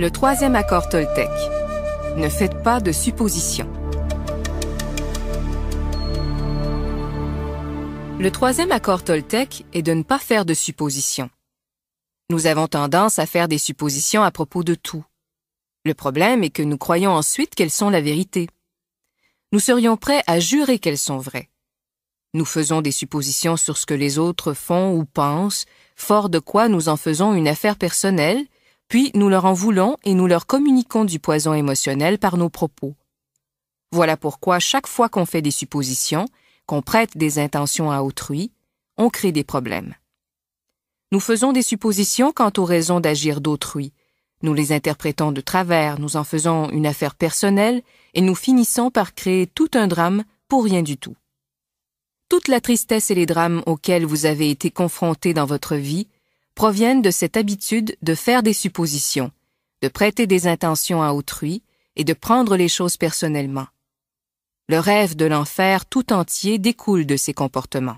Le troisième accord Toltec. Ne faites pas de suppositions. Le troisième accord Toltec est de ne pas faire de suppositions. Nous avons tendance à faire des suppositions à propos de tout. Le problème est que nous croyons ensuite qu'elles sont la vérité. Nous serions prêts à jurer qu'elles sont vraies. Nous faisons des suppositions sur ce que les autres font ou pensent, fort de quoi nous en faisons une affaire personnelle, puis nous leur en voulons et nous leur communiquons du poison émotionnel par nos propos. Voilà pourquoi chaque fois qu'on fait des suppositions, qu'on prête des intentions à autrui, on crée des problèmes. Nous faisons des suppositions quant aux raisons d'agir d'autrui. Nous les interprétons de travers, nous en faisons une affaire personnelle et nous finissons par créer tout un drame pour rien du tout. Toute la tristesse et les drames auxquels vous avez été confrontés dans votre vie proviennent de cette habitude de faire des suppositions, de prêter des intentions à autrui et de prendre les choses personnellement. Le rêve de l'enfer tout entier découle de ces comportements.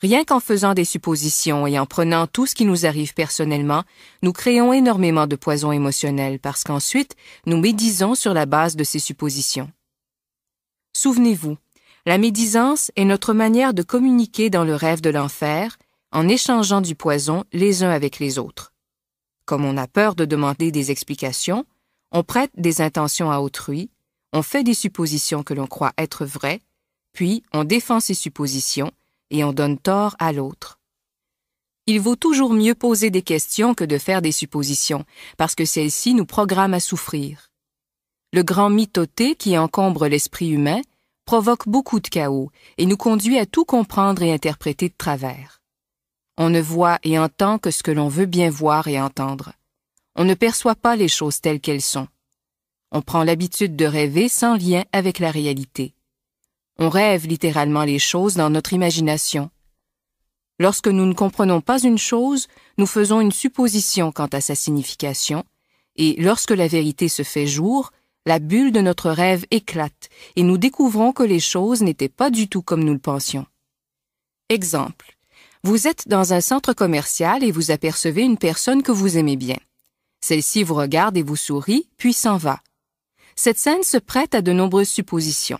Rien qu'en faisant des suppositions et en prenant tout ce qui nous arrive personnellement, nous créons énormément de poison émotionnel parce qu'ensuite, nous médisons sur la base de ces suppositions. Souvenez-vous, la médisance est notre manière de communiquer dans le rêve de l'enfer en échangeant du poison les uns avec les autres. Comme on a peur de demander des explications, on prête des intentions à autrui, on fait des suppositions que l'on croit être vraies, puis on défend ces suppositions et on donne tort à l'autre. Il vaut toujours mieux poser des questions que de faire des suppositions, parce que celles-ci nous programment à souffrir. Le grand mythoté qui encombre l'esprit humain provoque beaucoup de chaos et nous conduit à tout comprendre et interpréter de travers. On ne voit et entend que ce que l'on veut bien voir et entendre. On ne perçoit pas les choses telles qu'elles sont. On prend l'habitude de rêver sans lien avec la réalité. On rêve littéralement les choses dans notre imagination. Lorsque nous ne comprenons pas une chose, nous faisons une supposition quant à sa signification, et lorsque la vérité se fait jour, la bulle de notre rêve éclate et nous découvrons que les choses n'étaient pas du tout comme nous le pensions. Exemple. Vous êtes dans un centre commercial et vous apercevez une personne que vous aimez bien. Celle-ci vous regarde et vous sourit, puis s'en va. Cette scène se prête à de nombreuses suppositions.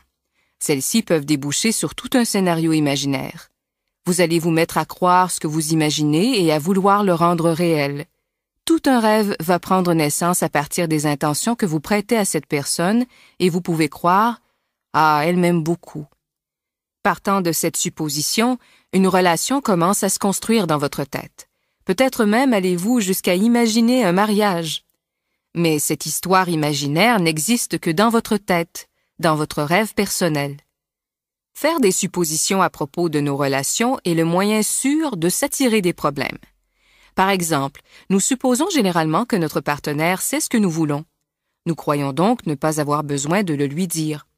Celles-ci peuvent déboucher sur tout un scénario imaginaire. Vous allez vous mettre à croire ce que vous imaginez et à vouloir le rendre réel. Tout un rêve va prendre naissance à partir des intentions que vous prêtez à cette personne et vous pouvez croire Ah, elle m'aime beaucoup. Partant de cette supposition, une relation commence à se construire dans votre tête. Peut-être même allez-vous jusqu'à imaginer un mariage. Mais cette histoire imaginaire n'existe que dans votre tête, dans votre rêve personnel. Faire des suppositions à propos de nos relations est le moyen sûr de s'attirer des problèmes. Par exemple, nous supposons généralement que notre partenaire sait ce que nous voulons. Nous croyons donc ne pas avoir besoin de le lui dire.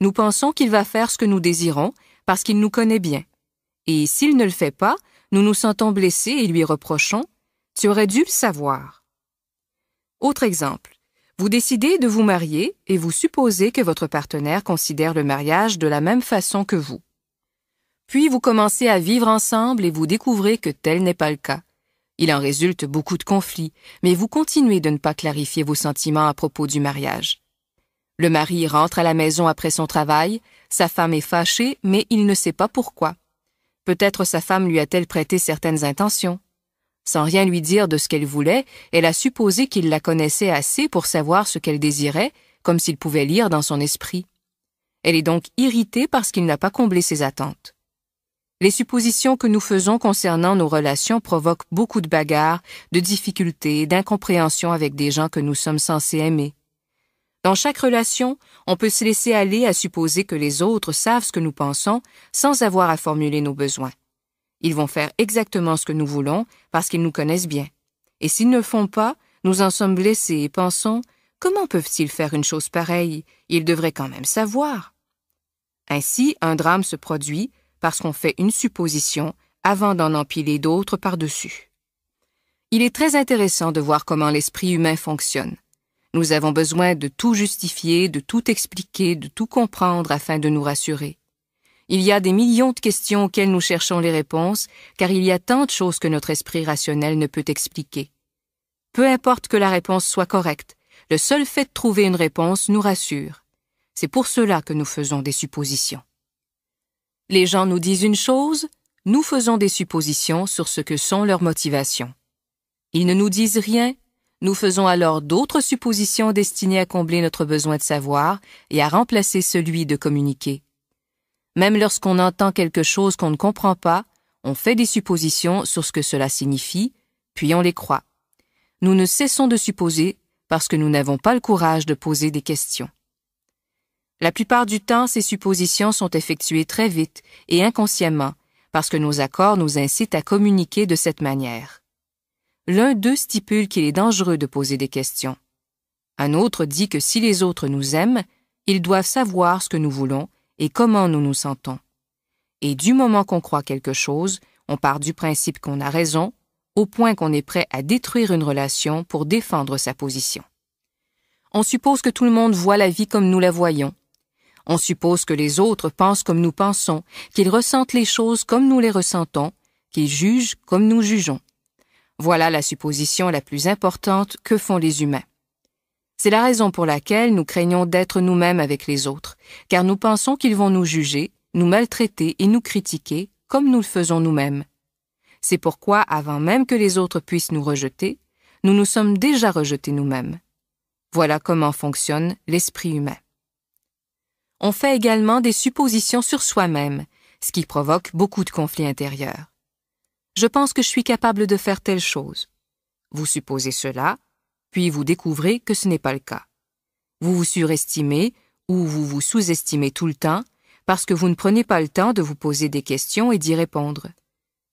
Nous pensons qu'il va faire ce que nous désirons parce qu'il nous connaît bien. Et s'il ne le fait pas, nous nous sentons blessés et lui reprochons Tu aurais dû le savoir. Autre exemple. Vous décidez de vous marier et vous supposez que votre partenaire considère le mariage de la même façon que vous. Puis vous commencez à vivre ensemble et vous découvrez que tel n'est pas le cas. Il en résulte beaucoup de conflits, mais vous continuez de ne pas clarifier vos sentiments à propos du mariage. Le mari rentre à la maison après son travail, sa femme est fâchée, mais il ne sait pas pourquoi. Peut-être sa femme lui a-t-elle prêté certaines intentions. Sans rien lui dire de ce qu'elle voulait, elle a supposé qu'il la connaissait assez pour savoir ce qu'elle désirait, comme s'il pouvait lire dans son esprit. Elle est donc irritée parce qu'il n'a pas comblé ses attentes. Les suppositions que nous faisons concernant nos relations provoquent beaucoup de bagarres, de difficultés et d'incompréhension avec des gens que nous sommes censés aimer. Dans chaque relation, on peut se laisser aller à supposer que les autres savent ce que nous pensons sans avoir à formuler nos besoins. Ils vont faire exactement ce que nous voulons parce qu'ils nous connaissent bien. Et s'ils ne font pas, nous en sommes blessés et pensons Comment peuvent-ils faire une chose pareille? Ils devraient quand même savoir. Ainsi, un drame se produit parce qu'on fait une supposition avant d'en empiler d'autres par-dessus. Il est très intéressant de voir comment l'esprit humain fonctionne. Nous avons besoin de tout justifier, de tout expliquer, de tout comprendre afin de nous rassurer. Il y a des millions de questions auxquelles nous cherchons les réponses, car il y a tant de choses que notre esprit rationnel ne peut expliquer. Peu importe que la réponse soit correcte, le seul fait de trouver une réponse nous rassure. C'est pour cela que nous faisons des suppositions. Les gens nous disent une chose, nous faisons des suppositions sur ce que sont leurs motivations. Ils ne nous disent rien, nous faisons alors d'autres suppositions destinées à combler notre besoin de savoir et à remplacer celui de communiquer. Même lorsqu'on entend quelque chose qu'on ne comprend pas, on fait des suppositions sur ce que cela signifie, puis on les croit. Nous ne cessons de supposer parce que nous n'avons pas le courage de poser des questions. La plupart du temps, ces suppositions sont effectuées très vite et inconsciemment, parce que nos accords nous incitent à communiquer de cette manière. L'un d'eux stipule qu'il est dangereux de poser des questions. Un autre dit que si les autres nous aiment, ils doivent savoir ce que nous voulons et comment nous nous sentons. Et du moment qu'on croit quelque chose, on part du principe qu'on a raison, au point qu'on est prêt à détruire une relation pour défendre sa position. On suppose que tout le monde voit la vie comme nous la voyons. On suppose que les autres pensent comme nous pensons, qu'ils ressentent les choses comme nous les ressentons, qu'ils jugent comme nous jugeons. Voilà la supposition la plus importante que font les humains. C'est la raison pour laquelle nous craignons d'être nous-mêmes avec les autres, car nous pensons qu'ils vont nous juger, nous maltraiter et nous critiquer comme nous le faisons nous-mêmes. C'est pourquoi, avant même que les autres puissent nous rejeter, nous nous sommes déjà rejetés nous-mêmes. Voilà comment fonctionne l'esprit humain. On fait également des suppositions sur soi-même, ce qui provoque beaucoup de conflits intérieurs. Je pense que je suis capable de faire telle chose. Vous supposez cela, puis vous découvrez que ce n'est pas le cas. Vous vous surestimez ou vous vous sous-estimez tout le temps parce que vous ne prenez pas le temps de vous poser des questions et d'y répondre.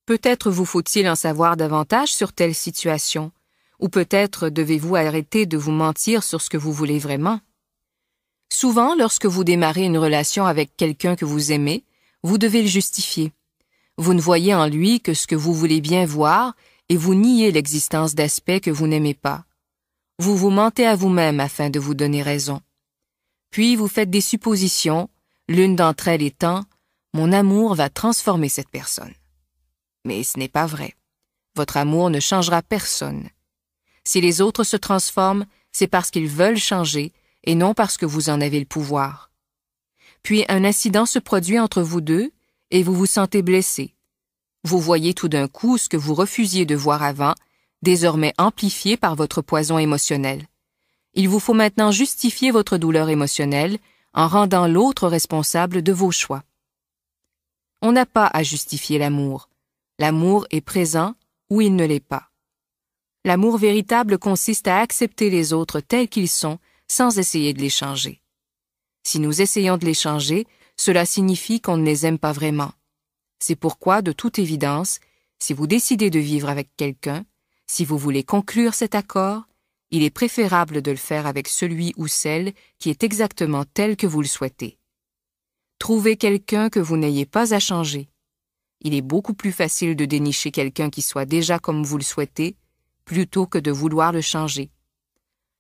Peut-être vous faut-il en savoir davantage sur telle situation, ou peut-être devez-vous arrêter de vous mentir sur ce que vous voulez vraiment. Souvent, lorsque vous démarrez une relation avec quelqu'un que vous aimez, vous devez le justifier. Vous ne voyez en lui que ce que vous voulez bien voir et vous niez l'existence d'aspects que vous n'aimez pas. Vous vous mentez à vous-même afin de vous donner raison. Puis vous faites des suppositions, l'une d'entre elles étant Mon amour va transformer cette personne. Mais ce n'est pas vrai. Votre amour ne changera personne. Si les autres se transforment, c'est parce qu'ils veulent changer et non parce que vous en avez le pouvoir. Puis un incident se produit entre vous deux et vous vous sentez blessé. Vous voyez tout d'un coup ce que vous refusiez de voir avant, désormais amplifié par votre poison émotionnel. Il vous faut maintenant justifier votre douleur émotionnelle en rendant l'autre responsable de vos choix. On n'a pas à justifier l'amour. L'amour est présent ou il ne l'est pas. L'amour véritable consiste à accepter les autres tels qu'ils sont sans essayer de les changer. Si nous essayons de les changer, cela signifie qu'on ne les aime pas vraiment. C'est pourquoi, de toute évidence, si vous décidez de vivre avec quelqu'un, si vous voulez conclure cet accord, il est préférable de le faire avec celui ou celle qui est exactement tel que vous le souhaitez. Trouvez quelqu'un que vous n'ayez pas à changer. Il est beaucoup plus facile de dénicher quelqu'un qui soit déjà comme vous le souhaitez, plutôt que de vouloir le changer.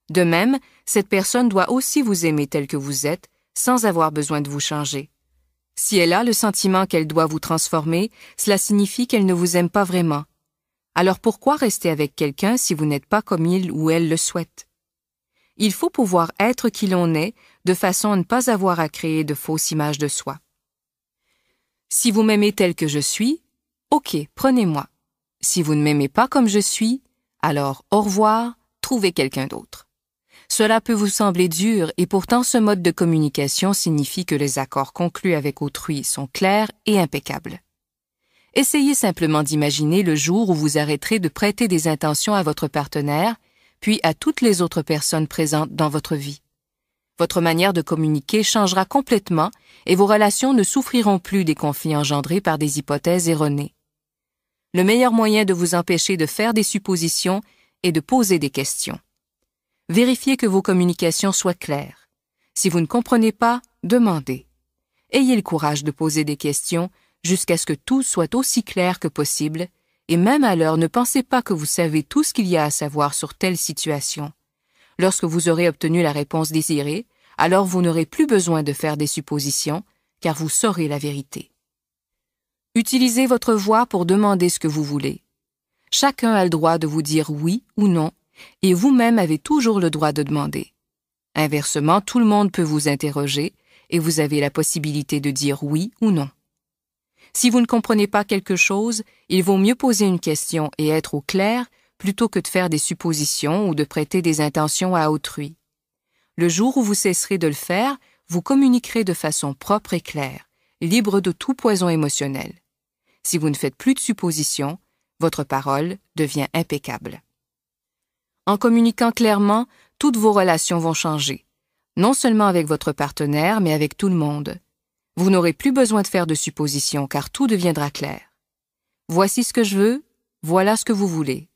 De même, cette personne doit aussi vous aimer tel que vous êtes, sans avoir besoin de vous changer. Si elle a le sentiment qu'elle doit vous transformer, cela signifie qu'elle ne vous aime pas vraiment. Alors pourquoi rester avec quelqu'un si vous n'êtes pas comme il ou elle le souhaite? Il faut pouvoir être qui l'on est de façon à ne pas avoir à créer de fausses images de soi. Si vous m'aimez tel que je suis, ok, prenez-moi. Si vous ne m'aimez pas comme je suis, alors au revoir, trouvez quelqu'un d'autre. Cela peut vous sembler dur et pourtant ce mode de communication signifie que les accords conclus avec autrui sont clairs et impeccables. Essayez simplement d'imaginer le jour où vous arrêterez de prêter des intentions à votre partenaire, puis à toutes les autres personnes présentes dans votre vie. Votre manière de communiquer changera complètement et vos relations ne souffriront plus des conflits engendrés par des hypothèses erronées. Le meilleur moyen de vous empêcher de faire des suppositions est de poser des questions. Vérifiez que vos communications soient claires. Si vous ne comprenez pas, demandez. Ayez le courage de poser des questions jusqu'à ce que tout soit aussi clair que possible, et même alors ne pensez pas que vous savez tout ce qu'il y a à savoir sur telle situation. Lorsque vous aurez obtenu la réponse désirée, alors vous n'aurez plus besoin de faire des suppositions, car vous saurez la vérité. Utilisez votre voix pour demander ce que vous voulez. Chacun a le droit de vous dire oui ou non Et vous-même avez toujours le droit de demander. Inversement, tout le monde peut vous interroger et vous avez la possibilité de dire oui ou non. Si vous ne comprenez pas quelque chose, il vaut mieux poser une question et être au clair plutôt que de faire des suppositions ou de prêter des intentions à autrui. Le jour où vous cesserez de le faire, vous communiquerez de façon propre et claire, libre de tout poison émotionnel. Si vous ne faites plus de suppositions, votre parole devient impeccable. En communiquant clairement, toutes vos relations vont changer, non seulement avec votre partenaire, mais avec tout le monde. Vous n'aurez plus besoin de faire de suppositions, car tout deviendra clair. Voici ce que je veux, voilà ce que vous voulez.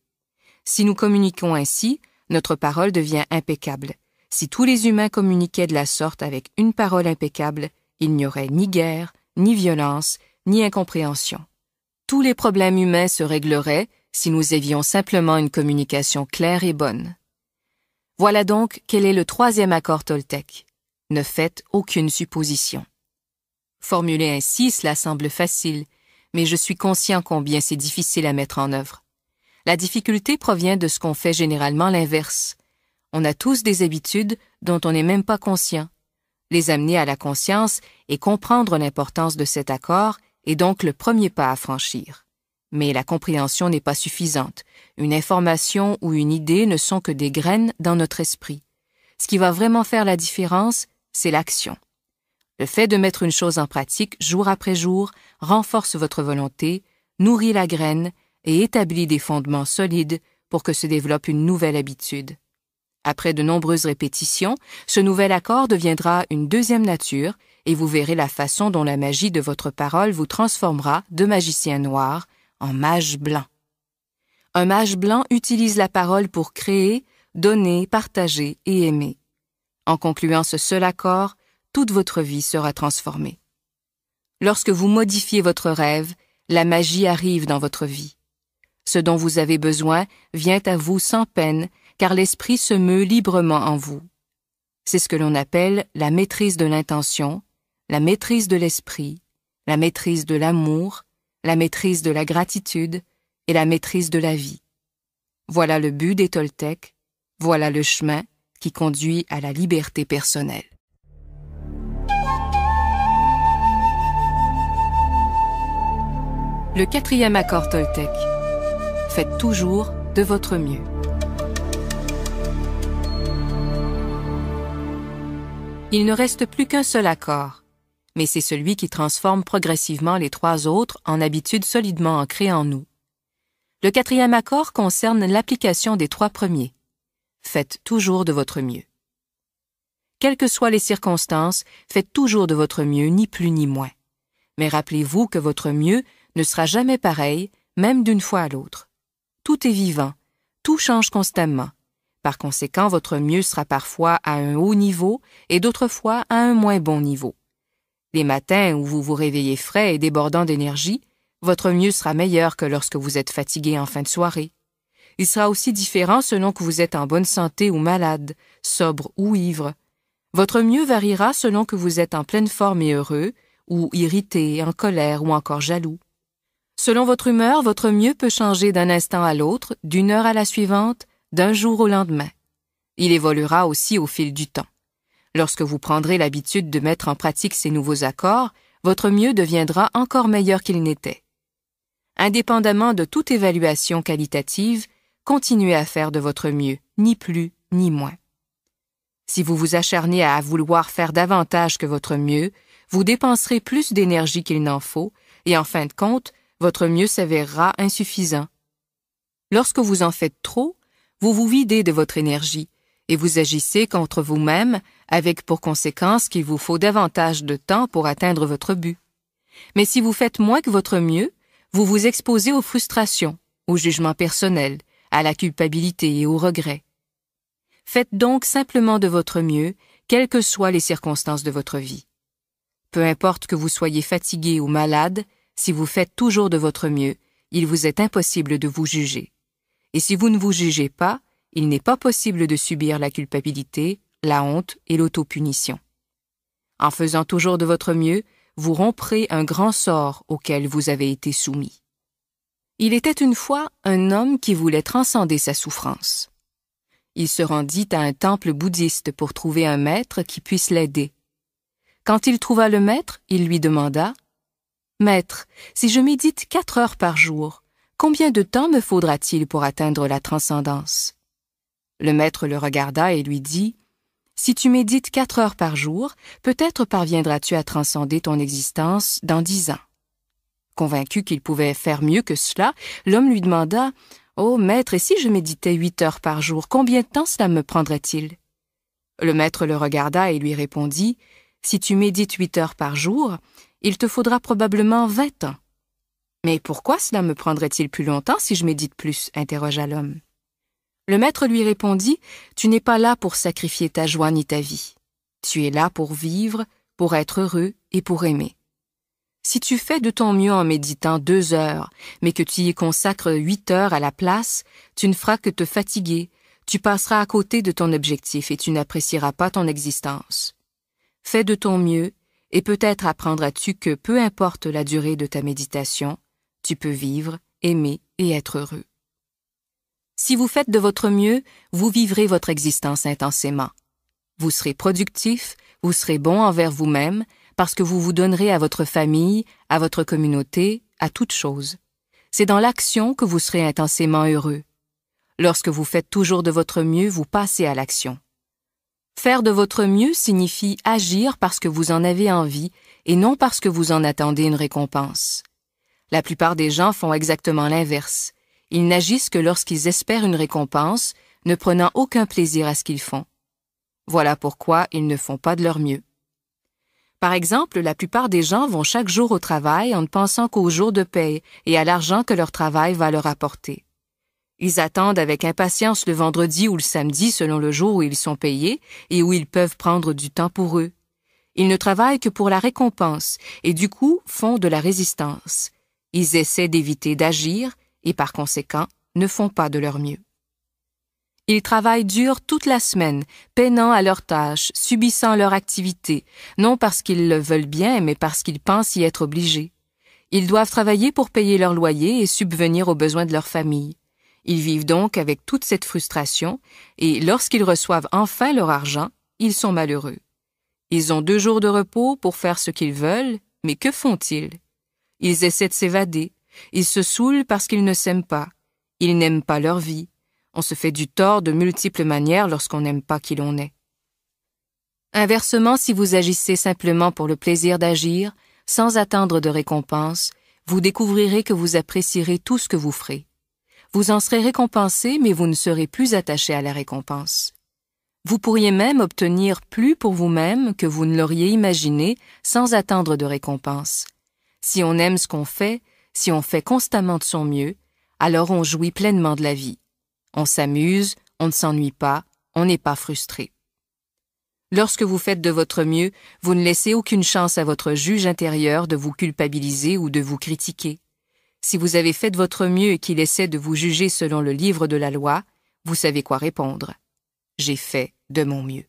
Si nous communiquons ainsi, notre parole devient impeccable. Si tous les humains communiquaient de la sorte avec une parole impeccable, il n'y aurait ni guerre, ni violence, ni incompréhension. Tous les problèmes humains se régleraient si nous avions simplement une communication claire et bonne. Voilà donc quel est le troisième accord Toltec. Ne faites aucune supposition. Formulé ainsi, cela semble facile, mais je suis conscient combien c'est difficile à mettre en œuvre. La difficulté provient de ce qu'on fait généralement l'inverse. On a tous des habitudes dont on n'est même pas conscient. Les amener à la conscience et comprendre l'importance de cet accord est donc le premier pas à franchir. Mais la compréhension n'est pas suffisante. Une information ou une idée ne sont que des graines dans notre esprit. Ce qui va vraiment faire la différence, c'est l'action. Le fait de mettre une chose en pratique jour après jour renforce votre volonté, nourrit la graine et établit des fondements solides pour que se développe une nouvelle habitude. Après de nombreuses répétitions, ce nouvel accord deviendra une deuxième nature et vous verrez la façon dont la magie de votre parole vous transformera de magicien noir mage blanc. Un mage blanc utilise la parole pour créer, donner, partager et aimer. En concluant ce seul accord, toute votre vie sera transformée. Lorsque vous modifiez votre rêve, la magie arrive dans votre vie. Ce dont vous avez besoin vient à vous sans peine, car l'esprit se meut librement en vous. C'est ce que l'on appelle la maîtrise de l'intention, la maîtrise de l'esprit, la maîtrise de l'amour, la maîtrise de la gratitude et la maîtrise de la vie. Voilà le but des Toltecs, voilà le chemin qui conduit à la liberté personnelle. Le quatrième accord Toltec. Faites toujours de votre mieux. Il ne reste plus qu'un seul accord, mais c'est celui qui transforme progressivement les trois autres en habitudes solidement ancrées en nous. Le quatrième accord concerne l'application des trois premiers. Faites toujours de votre mieux. Quelles que soient les circonstances, faites toujours de votre mieux, ni plus ni moins. Mais rappelez-vous que votre mieux ne sera jamais pareil, même d'une fois à l'autre. Tout est vivant, tout change constamment. Par conséquent, votre mieux sera parfois à un haut niveau et d'autres fois à un moins bon niveau. Les matins où vous vous réveillez frais et débordant d'énergie, votre mieux sera meilleur que lorsque vous êtes fatigué en fin de soirée. Il sera aussi différent selon que vous êtes en bonne santé ou malade, sobre ou ivre. Votre mieux variera selon que vous êtes en pleine forme et heureux, ou irrité, en colère ou encore jaloux. Selon votre humeur, votre mieux peut changer d'un instant à l'autre, d'une heure à la suivante, d'un jour au lendemain. Il évoluera aussi au fil du temps. Lorsque vous prendrez l'habitude de mettre en pratique ces nouveaux accords, votre mieux deviendra encore meilleur qu'il n'était. Indépendamment de toute évaluation qualitative, continuez à faire de votre mieux, ni plus ni moins. Si vous vous acharnez à vouloir faire davantage que votre mieux, vous dépenserez plus d'énergie qu'il n'en faut, et en fin de compte, votre mieux s'avérera insuffisant. Lorsque vous en faites trop, vous vous videz de votre énergie, et vous agissez contre vous-même avec pour conséquence qu'il vous faut davantage de temps pour atteindre votre but. Mais si vous faites moins que votre mieux, vous vous exposez aux frustrations, au jugement personnel, à la culpabilité et au regret. Faites donc simplement de votre mieux, quelles que soient les circonstances de votre vie. Peu importe que vous soyez fatigué ou malade, si vous faites toujours de votre mieux, il vous est impossible de vous juger. Et si vous ne vous jugez pas, il n'est pas possible de subir la culpabilité, la honte et l'autopunition. En faisant toujours de votre mieux, vous romprez un grand sort auquel vous avez été soumis. Il était une fois un homme qui voulait transcender sa souffrance. Il se rendit à un temple bouddhiste pour trouver un maître qui puisse l'aider. Quand il trouva le maître, il lui demanda Maître, si je médite quatre heures par jour, combien de temps me faudra-t-il pour atteindre la transcendance? Le maître le regarda et lui dit Si tu médites quatre heures par jour, peut-être parviendras-tu à transcender ton existence dans dix ans. Convaincu qu'il pouvait faire mieux que cela, l'homme lui demanda Oh, maître, et si je méditais huit heures par jour, combien de temps cela me prendrait-il? Le maître le regarda et lui répondit Si tu médites huit heures par jour, il te faudra probablement vingt ans. Mais pourquoi cela me prendrait-il plus longtemps si je médite plus? interrogea l'homme. Le maître lui répondit Tu n'es pas là pour sacrifier ta joie ni ta vie. Tu es là pour vivre, pour être heureux et pour aimer. Si tu fais de ton mieux en méditant deux heures, mais que tu y consacres huit heures à la place, tu ne feras que te fatiguer, tu passeras à côté de ton objectif et tu n'apprécieras pas ton existence. Fais de ton mieux, et peut-être apprendras-tu que peu importe la durée de ta méditation, tu peux vivre, aimer et être heureux. Si vous faites de votre mieux, vous vivrez votre existence intensément. Vous serez productif, vous serez bon envers vous-même, parce que vous vous donnerez à votre famille, à votre communauté, à toute chose. C'est dans l'action que vous serez intensément heureux. Lorsque vous faites toujours de votre mieux, vous passez à l'action. Faire de votre mieux signifie agir parce que vous en avez envie et non parce que vous en attendez une récompense. La plupart des gens font exactement l'inverse. Ils n'agissent que lorsqu'ils espèrent une récompense, ne prenant aucun plaisir à ce qu'ils font. Voilà pourquoi ils ne font pas de leur mieux. Par exemple, la plupart des gens vont chaque jour au travail en ne pensant qu'au jour de paye et à l'argent que leur travail va leur apporter. Ils attendent avec impatience le vendredi ou le samedi selon le jour où ils sont payés et où ils peuvent prendre du temps pour eux. Ils ne travaillent que pour la récompense et du coup font de la résistance. Ils essaient d'éviter d'agir et par conséquent ne font pas de leur mieux. Ils travaillent dur toute la semaine, peinant à leurs tâches, subissant leur activité, non parce qu'ils le veulent bien, mais parce qu'ils pensent y être obligés. Ils doivent travailler pour payer leur loyer et subvenir aux besoins de leur famille. Ils vivent donc avec toute cette frustration, et lorsqu'ils reçoivent enfin leur argent, ils sont malheureux. Ils ont deux jours de repos pour faire ce qu'ils veulent, mais que font-ils? Ils essaient de s'évader, ils se saoulent parce qu'ils ne s'aiment pas, ils n'aiment pas leur vie, on se fait du tort de multiples manières lorsqu'on n'aime pas qui l'on est. Inversement, si vous agissez simplement pour le plaisir d'agir, sans attendre de récompense, vous découvrirez que vous apprécierez tout ce que vous ferez. Vous en serez récompensé, mais vous ne serez plus attaché à la récompense. Vous pourriez même obtenir plus pour vous-même que vous ne l'auriez imaginé sans attendre de récompense. Si on aime ce qu'on fait, si on fait constamment de son mieux, alors on jouit pleinement de la vie. On s'amuse, on ne s'ennuie pas, on n'est pas frustré. Lorsque vous faites de votre mieux, vous ne laissez aucune chance à votre juge intérieur de vous culpabiliser ou de vous critiquer. Si vous avez fait de votre mieux et qu'il essaie de vous juger selon le livre de la loi, vous savez quoi répondre. J'ai fait de mon mieux.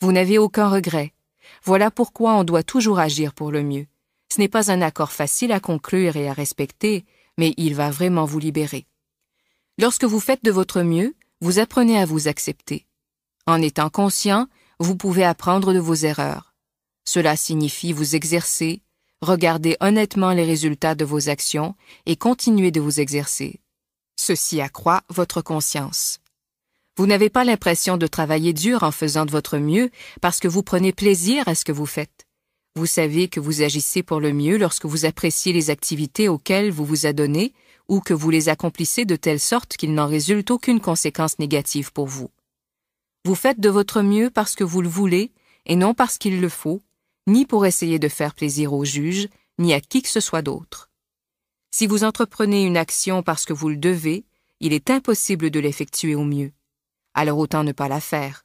Vous n'avez aucun regret. Voilà pourquoi on doit toujours agir pour le mieux. Ce n'est pas un accord facile à conclure et à respecter, mais il va vraiment vous libérer. Lorsque vous faites de votre mieux, vous apprenez à vous accepter. En étant conscient, vous pouvez apprendre de vos erreurs. Cela signifie vous exercer, regarder honnêtement les résultats de vos actions et continuer de vous exercer. Ceci accroît votre conscience. Vous n'avez pas l'impression de travailler dur en faisant de votre mieux parce que vous prenez plaisir à ce que vous faites. Vous savez que vous agissez pour le mieux lorsque vous appréciez les activités auxquelles vous vous adonnez ou que vous les accomplissez de telle sorte qu'il n'en résulte aucune conséquence négative pour vous. Vous faites de votre mieux parce que vous le voulez et non parce qu'il le faut, ni pour essayer de faire plaisir au juge, ni à qui que ce soit d'autre. Si vous entreprenez une action parce que vous le devez, il est impossible de l'effectuer au mieux. Alors autant ne pas la faire.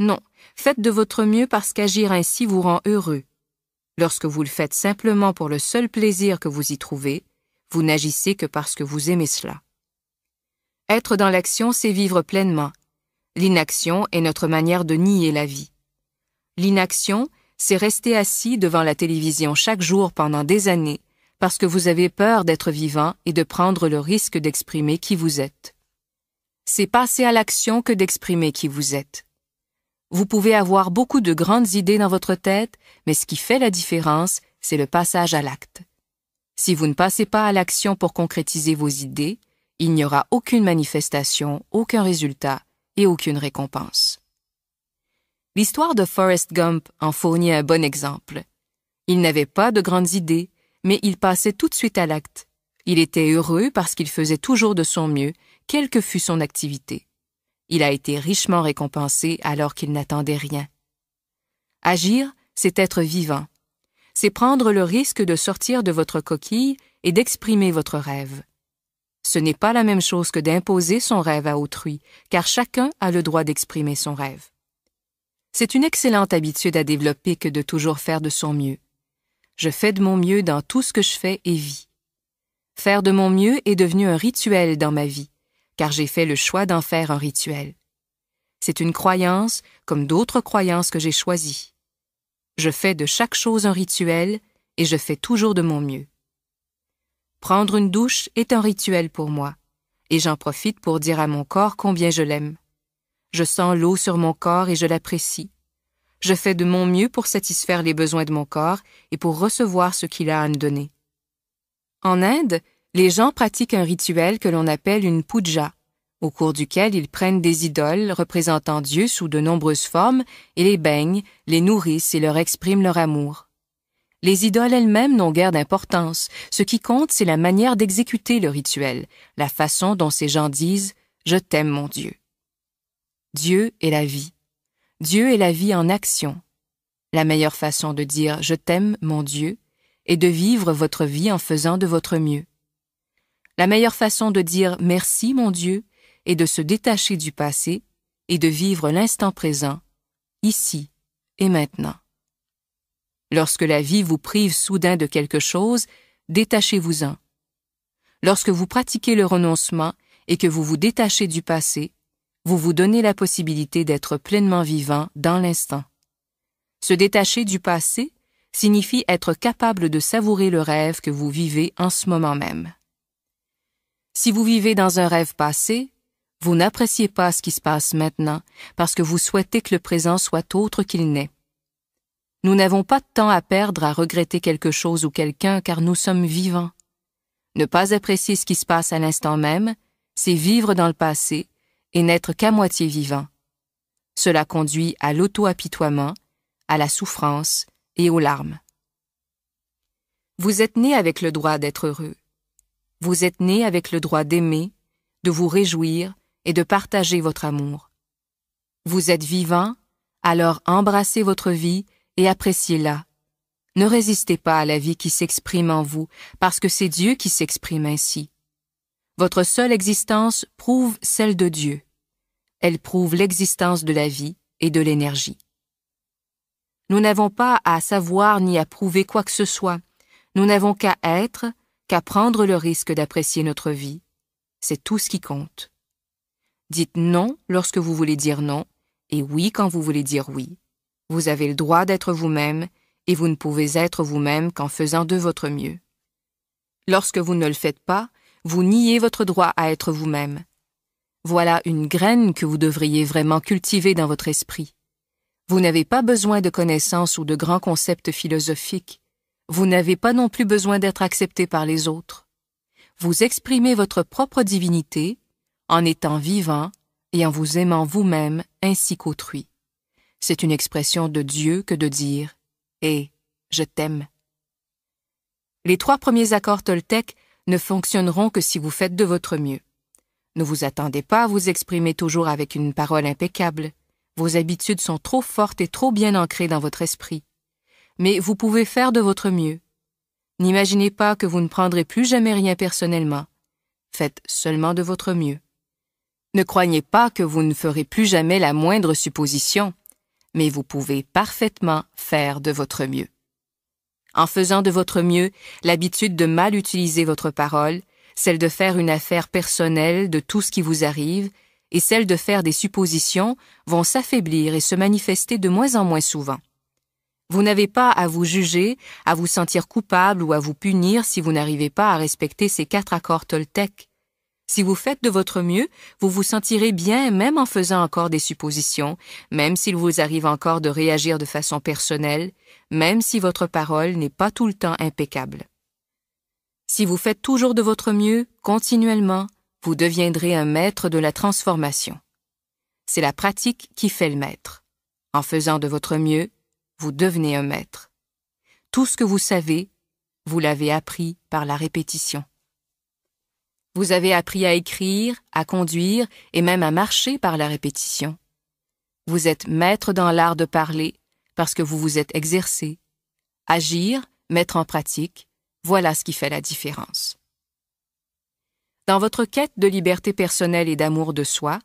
Non, faites de votre mieux parce qu'agir ainsi vous rend heureux. Lorsque vous le faites simplement pour le seul plaisir que vous y trouvez, vous n'agissez que parce que vous aimez cela. Être dans l'action, c'est vivre pleinement. L'inaction est notre manière de nier la vie. L'inaction, c'est rester assis devant la télévision chaque jour pendant des années parce que vous avez peur d'être vivant et de prendre le risque d'exprimer qui vous êtes. C'est passer à l'action que d'exprimer qui vous êtes. Vous pouvez avoir beaucoup de grandes idées dans votre tête, mais ce qui fait la différence, c'est le passage à l'acte. Si vous ne passez pas à l'action pour concrétiser vos idées, il n'y aura aucune manifestation, aucun résultat et aucune récompense. L'histoire de Forrest Gump en fournit un bon exemple. Il n'avait pas de grandes idées, mais il passait tout de suite à l'acte. Il était heureux parce qu'il faisait toujours de son mieux, quelle que fût son activité. Il a été richement récompensé alors qu'il n'attendait rien. Agir, c'est être vivant. C'est prendre le risque de sortir de votre coquille et d'exprimer votre rêve. Ce n'est pas la même chose que d'imposer son rêve à autrui, car chacun a le droit d'exprimer son rêve. C'est une excellente habitude à développer que de toujours faire de son mieux. Je fais de mon mieux dans tout ce que je fais et vis. Faire de mon mieux est devenu un rituel dans ma vie, car j'ai fait le choix d'en faire un rituel. C'est une croyance comme d'autres croyances que j'ai choisies. Je fais de chaque chose un rituel et je fais toujours de mon mieux. Prendre une douche est un rituel pour moi, et j'en profite pour dire à mon corps combien je l'aime. Je sens l'eau sur mon corps et je l'apprécie. Je fais de mon mieux pour satisfaire les besoins de mon corps et pour recevoir ce qu'il a à me donner. En Inde, les gens pratiquent un rituel que l'on appelle une puja, au cours duquel ils prennent des idoles représentant Dieu sous de nombreuses formes et les baignent, les nourrissent et leur expriment leur amour. Les idoles elles-mêmes n'ont guère d'importance. Ce qui compte, c'est la manière d'exécuter le rituel, la façon dont ces gens disent ⁇ Je t'aime mon Dieu ⁇ Dieu est la vie. Dieu est la vie en action. La meilleure façon de dire Je t'aime, mon Dieu, est de vivre votre vie en faisant de votre mieux. La meilleure façon de dire Merci, mon Dieu, est de se détacher du passé et de vivre l'instant présent, ici et maintenant. Lorsque la vie vous prive soudain de quelque chose, détachez-vous-en. Lorsque vous pratiquez le renoncement et que vous vous détachez du passé, vous vous donnez la possibilité d'être pleinement vivant dans l'instant. Se détacher du passé signifie être capable de savourer le rêve que vous vivez en ce moment même. Si vous vivez dans un rêve passé, vous n'appréciez pas ce qui se passe maintenant parce que vous souhaitez que le présent soit autre qu'il n'est. Nous n'avons pas de temps à perdre à regretter quelque chose ou quelqu'un car nous sommes vivants. Ne pas apprécier ce qui se passe à l'instant même, c'est vivre dans le passé et n'être qu'à moitié vivant. Cela conduit à l'auto-apitoiement, à la souffrance et aux larmes. Vous êtes né avec le droit d'être heureux. Vous êtes né avec le droit d'aimer, de vous réjouir et de partager votre amour. Vous êtes vivant, alors embrassez votre vie et appréciez-la. Ne résistez pas à la vie qui s'exprime en vous, parce que c'est Dieu qui s'exprime ainsi. Votre seule existence prouve celle de Dieu elle prouve l'existence de la vie et de l'énergie. Nous n'avons pas à savoir ni à prouver quoi que ce soit, nous n'avons qu'à être, qu'à prendre le risque d'apprécier notre vie. C'est tout ce qui compte. Dites non lorsque vous voulez dire non, et oui quand vous voulez dire oui. Vous avez le droit d'être vous-même, et vous ne pouvez être vous-même qu'en faisant de votre mieux. Lorsque vous ne le faites pas, vous niez votre droit à être vous-même, voilà une graine que vous devriez vraiment cultiver dans votre esprit. Vous n'avez pas besoin de connaissances ou de grands concepts philosophiques. Vous n'avez pas non plus besoin d'être accepté par les autres. Vous exprimez votre propre divinité en étant vivant et en vous aimant vous-même ainsi qu'autrui. C'est une expression de Dieu que de dire Et je t'aime. Les trois premiers accords Toltec ne fonctionneront que si vous faites de votre mieux. Ne vous attendez pas à vous exprimer toujours avec une parole impeccable. Vos habitudes sont trop fortes et trop bien ancrées dans votre esprit. Mais vous pouvez faire de votre mieux. N'imaginez pas que vous ne prendrez plus jamais rien personnellement. Faites seulement de votre mieux. Ne croyez pas que vous ne ferez plus jamais la moindre supposition, mais vous pouvez parfaitement faire de votre mieux. En faisant de votre mieux, l'habitude de mal utiliser votre parole celle de faire une affaire personnelle de tout ce qui vous arrive, et celle de faire des suppositions vont s'affaiblir et se manifester de moins en moins souvent. Vous n'avez pas à vous juger, à vous sentir coupable ou à vous punir si vous n'arrivez pas à respecter ces quatre accords Toltec. Si vous faites de votre mieux, vous vous sentirez bien même en faisant encore des suppositions, même s'il vous arrive encore de réagir de façon personnelle, même si votre parole n'est pas tout le temps impeccable. Si vous faites toujours de votre mieux, continuellement, vous deviendrez un maître de la transformation. C'est la pratique qui fait le maître. En faisant de votre mieux, vous devenez un maître. Tout ce que vous savez, vous l'avez appris par la répétition. Vous avez appris à écrire, à conduire et même à marcher par la répétition. Vous êtes maître dans l'art de parler parce que vous vous êtes exercé. Agir, mettre en pratique, voilà ce qui fait la différence. Dans votre quête de liberté personnelle et d'amour de soi,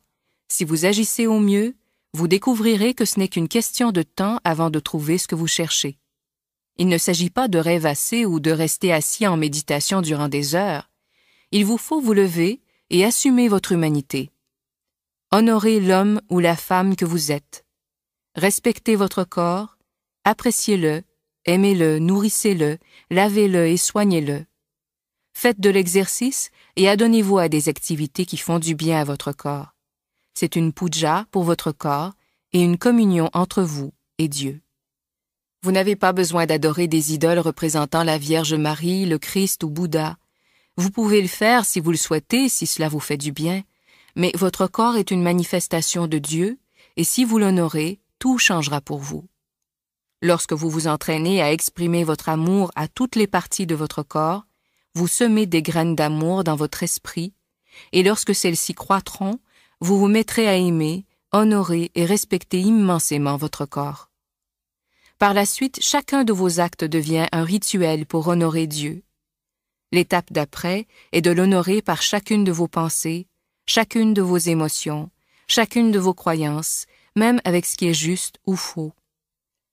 si vous agissez au mieux, vous découvrirez que ce n'est qu'une question de temps avant de trouver ce que vous cherchez. Il ne s'agit pas de rêvasser ou de rester assis en méditation durant des heures, il vous faut vous lever et assumer votre humanité. Honorez l'homme ou la femme que vous êtes. Respectez votre corps, appréciez-le, aimez-le, nourrissez-le, lavez-le et soignez-le. Faites de l'exercice et adonnez-vous à des activités qui font du bien à votre corps. C'est une puja pour votre corps et une communion entre vous et Dieu. Vous n'avez pas besoin d'adorer des idoles représentant la Vierge Marie, le Christ ou Bouddha. Vous pouvez le faire si vous le souhaitez, si cela vous fait du bien, mais votre corps est une manifestation de Dieu, et si vous l'honorez, tout changera pour vous. Lorsque vous vous entraînez à exprimer votre amour à toutes les parties de votre corps, vous semez des graines d'amour dans votre esprit, et lorsque celles-ci croîtront, vous vous mettrez à aimer, honorer et respecter immensément votre corps. Par la suite, chacun de vos actes devient un rituel pour honorer Dieu. L'étape d'après est de l'honorer par chacune de vos pensées, chacune de vos émotions, chacune de vos croyances, même avec ce qui est juste ou faux.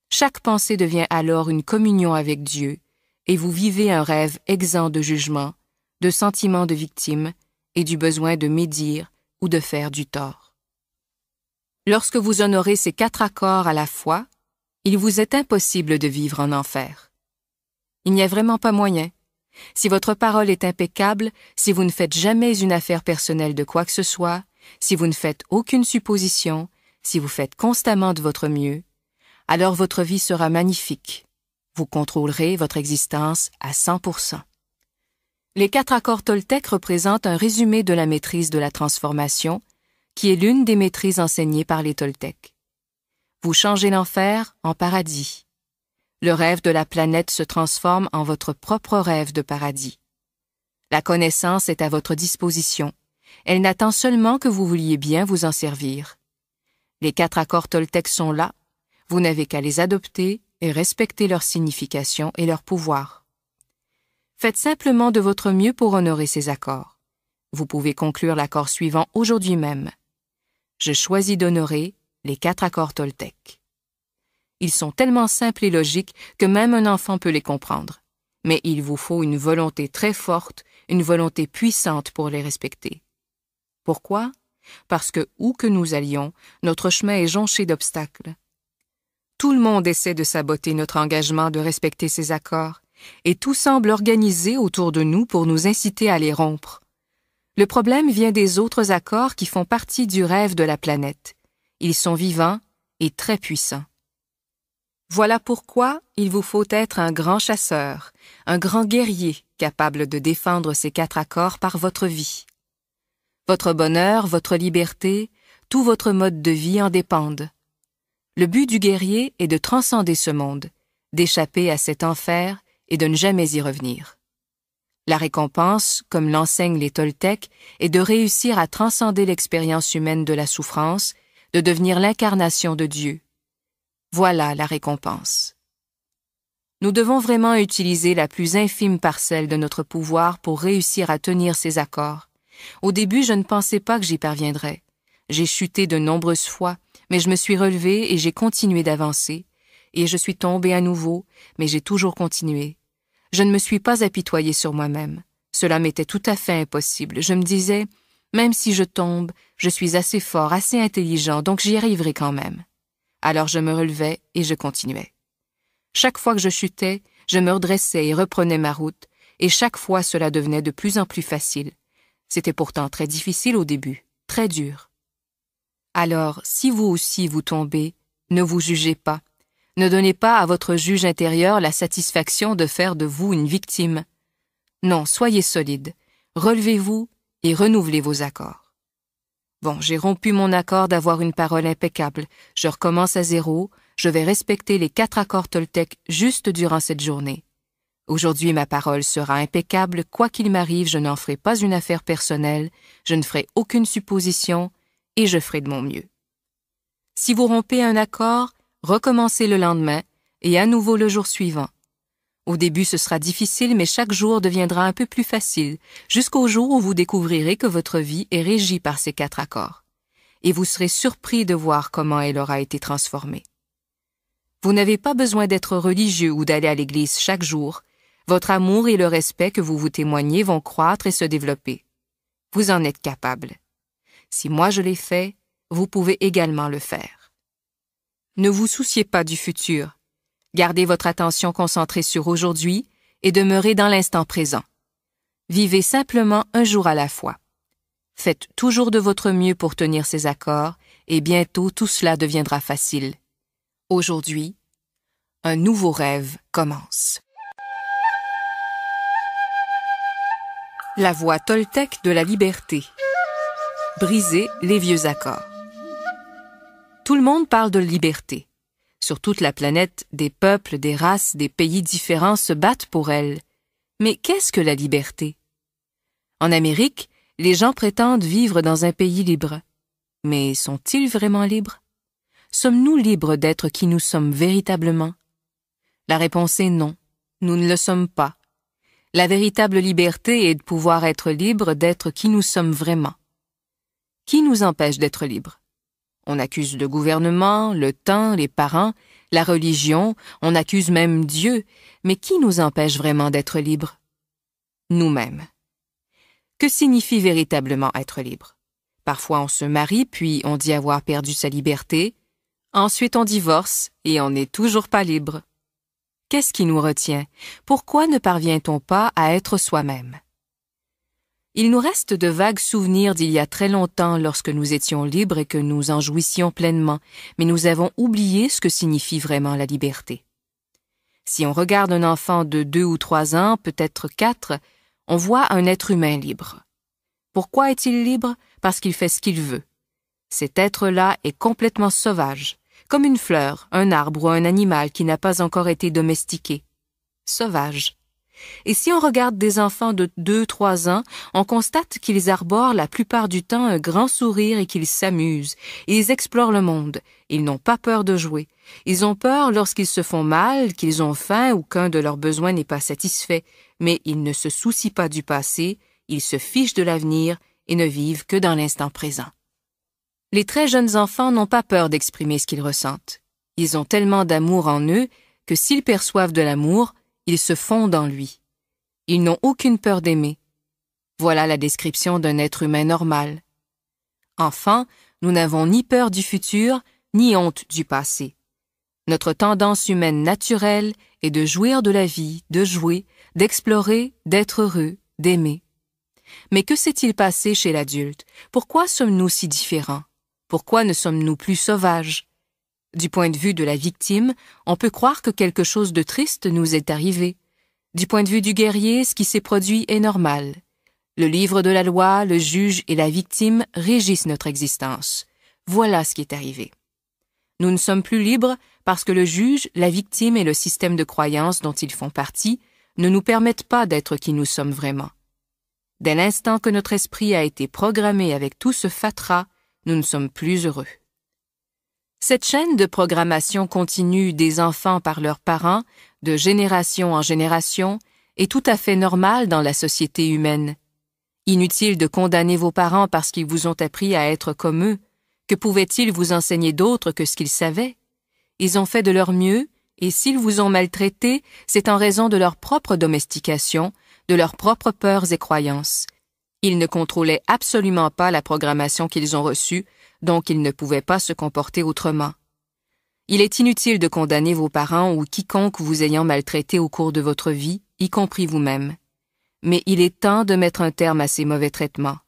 Chaque pensée devient alors une communion avec Dieu, et vous vivez un rêve exempt de jugement, de sentiment de victime et du besoin de médire ou de faire du tort. Lorsque vous honorez ces quatre accords à la fois, il vous est impossible de vivre en enfer. Il n'y a vraiment pas moyen, si votre parole est impeccable, si vous ne faites jamais une affaire personnelle de quoi que ce soit, si vous ne faites aucune supposition, si vous faites constamment de votre mieux, alors votre vie sera magnifique. Vous contrôlerez votre existence à 100%. Les quatre accords Toltec représentent un résumé de la maîtrise de la transformation, qui est l'une des maîtrises enseignées par les Toltecs. Vous changez l'enfer en paradis. Le rêve de la planète se transforme en votre propre rêve de paradis. La connaissance est à votre disposition. Elle n'attend seulement que vous vouliez bien vous en servir. Les quatre accords Toltec sont là. Vous n'avez qu'à les adopter et respecter leur signification et leur pouvoir. Faites simplement de votre mieux pour honorer ces accords. Vous pouvez conclure l'accord suivant aujourd'hui même. Je choisis d'honorer les quatre accords Toltec. Ils sont tellement simples et logiques que même un enfant peut les comprendre. Mais il vous faut une volonté très forte, une volonté puissante pour les respecter. Pourquoi? Parce que où que nous allions, notre chemin est jonché d'obstacles. Tout le monde essaie de saboter notre engagement de respecter ces accords, et tout semble organisé autour de nous pour nous inciter à les rompre. Le problème vient des autres accords qui font partie du rêve de la planète. Ils sont vivants et très puissants. Voilà pourquoi il vous faut être un grand chasseur, un grand guerrier capable de défendre ces quatre accords par votre vie. Votre bonheur, votre liberté, tout votre mode de vie en dépendent. Le but du guerrier est de transcender ce monde, d'échapper à cet enfer et de ne jamais y revenir. La récompense, comme l'enseignent les Toltecs, est de réussir à transcender l'expérience humaine de la souffrance, de devenir l'incarnation de Dieu. Voilà la récompense. Nous devons vraiment utiliser la plus infime parcelle de notre pouvoir pour réussir à tenir ces accords. Au début, je ne pensais pas que j'y parviendrais. J'ai chuté de nombreuses fois, mais je me suis relevé et j'ai continué d'avancer. Et je suis tombé à nouveau, mais j'ai toujours continué. Je ne me suis pas apitoyé sur moi-même. Cela m'était tout à fait impossible. Je me disais, même si je tombe, je suis assez fort, assez intelligent, donc j'y arriverai quand même. Alors je me relevais et je continuais. Chaque fois que je chutais, je me redressais et reprenais ma route, et chaque fois cela devenait de plus en plus facile. C'était pourtant très difficile au début, très dur. Alors, si vous aussi vous tombez, ne vous jugez pas. Ne donnez pas à votre juge intérieur la satisfaction de faire de vous une victime. Non, soyez solide, relevez-vous et renouvelez vos accords. Bon, j'ai rompu mon accord d'avoir une parole impeccable. Je recommence à zéro. Je vais respecter les quatre accords Toltec juste durant cette journée. Aujourd'hui, ma parole sera impeccable. Quoi qu'il m'arrive, je n'en ferai pas une affaire personnelle. Je ne ferai aucune supposition et je ferai de mon mieux. Si vous rompez un accord, recommencez le lendemain et à nouveau le jour suivant. Au début, ce sera difficile, mais chaque jour deviendra un peu plus facile, jusqu'au jour où vous découvrirez que votre vie est régie par ces quatre accords. Et vous serez surpris de voir comment elle aura été transformée. Vous n'avez pas besoin d'être religieux ou d'aller à l'église chaque jour. Votre amour et le respect que vous vous témoignez vont croître et se développer. Vous en êtes capable. Si moi je l'ai fait, vous pouvez également le faire. Ne vous souciez pas du futur. Gardez votre attention concentrée sur aujourd'hui et demeurez dans l'instant présent. Vivez simplement un jour à la fois. Faites toujours de votre mieux pour tenir ces accords et bientôt tout cela deviendra facile. Aujourd'hui, un nouveau rêve commence. La voie Toltec de la liberté. Briser les vieux accords. Tout le monde parle de liberté. Sur toute la planète, des peuples, des races, des pays différents se battent pour elle. Mais qu'est-ce que la liberté? En Amérique, les gens prétendent vivre dans un pays libre. Mais sont-ils vraiment libres? Sommes-nous libres d'être qui nous sommes véritablement? La réponse est non, nous ne le sommes pas. La véritable liberté est de pouvoir être libre d'être qui nous sommes vraiment. Qui nous empêche d'être libres on accuse le gouvernement, le temps, les parents, la religion, on accuse même Dieu, mais qui nous empêche vraiment d'être libres? Nous-mêmes. Que signifie véritablement être libre? Parfois on se marie, puis on dit avoir perdu sa liberté, ensuite on divorce, et on n'est toujours pas libre. Qu'est-ce qui nous retient? Pourquoi ne parvient-on pas à être soi-même? Il nous reste de vagues souvenirs d'il y a très longtemps lorsque nous étions libres et que nous en jouissions pleinement, mais nous avons oublié ce que signifie vraiment la liberté. Si on regarde un enfant de deux ou trois ans, peut-être quatre, on voit un être humain libre. Pourquoi est-il libre? Parce qu'il fait ce qu'il veut. Cet être-là est complètement sauvage, comme une fleur, un arbre ou un animal qui n'a pas encore été domestiqué. Sauvage. Et si on regarde des enfants de 2-3 ans, on constate qu'ils arborent la plupart du temps un grand sourire et qu'ils s'amusent. Ils explorent le monde. Ils n'ont pas peur de jouer. Ils ont peur lorsqu'ils se font mal, qu'ils ont faim ou qu'un de leurs besoins n'est pas satisfait. Mais ils ne se soucient pas du passé, ils se fichent de l'avenir et ne vivent que dans l'instant présent. Les très jeunes enfants n'ont pas peur d'exprimer ce qu'ils ressentent. Ils ont tellement d'amour en eux que s'ils perçoivent de l'amour, ils se fondent en lui. Ils n'ont aucune peur d'aimer. Voilà la description d'un être humain normal. Enfin, nous n'avons ni peur du futur, ni honte du passé. Notre tendance humaine naturelle est de jouir de la vie, de jouer, d'explorer, d'être heureux, d'aimer. Mais que s'est-il passé chez l'adulte? Pourquoi sommes-nous si différents? Pourquoi ne sommes-nous plus sauvages? Du point de vue de la victime, on peut croire que quelque chose de triste nous est arrivé. Du point de vue du guerrier, ce qui s'est produit est normal. Le livre de la loi, le juge et la victime régissent notre existence. Voilà ce qui est arrivé. Nous ne sommes plus libres parce que le juge, la victime et le système de croyances dont ils font partie ne nous permettent pas d'être qui nous sommes vraiment. Dès l'instant que notre esprit a été programmé avec tout ce fatras, nous ne sommes plus heureux. Cette chaîne de programmation continue des enfants par leurs parents, de génération en génération, est tout à fait normale dans la société humaine. Inutile de condamner vos parents parce qu'ils vous ont appris à être comme eux. Que pouvaient-ils vous enseigner d'autre que ce qu'ils savaient? Ils ont fait de leur mieux, et s'ils vous ont maltraité, c'est en raison de leur propre domestication, de leurs propres peurs et croyances. Ils ne contrôlaient absolument pas la programmation qu'ils ont reçue, donc ils ne pouvaient pas se comporter autrement. Il est inutile de condamner vos parents ou quiconque vous ayant maltraité au cours de votre vie, y compris vous-même. mais il est temps de mettre un terme à ces mauvais traitements.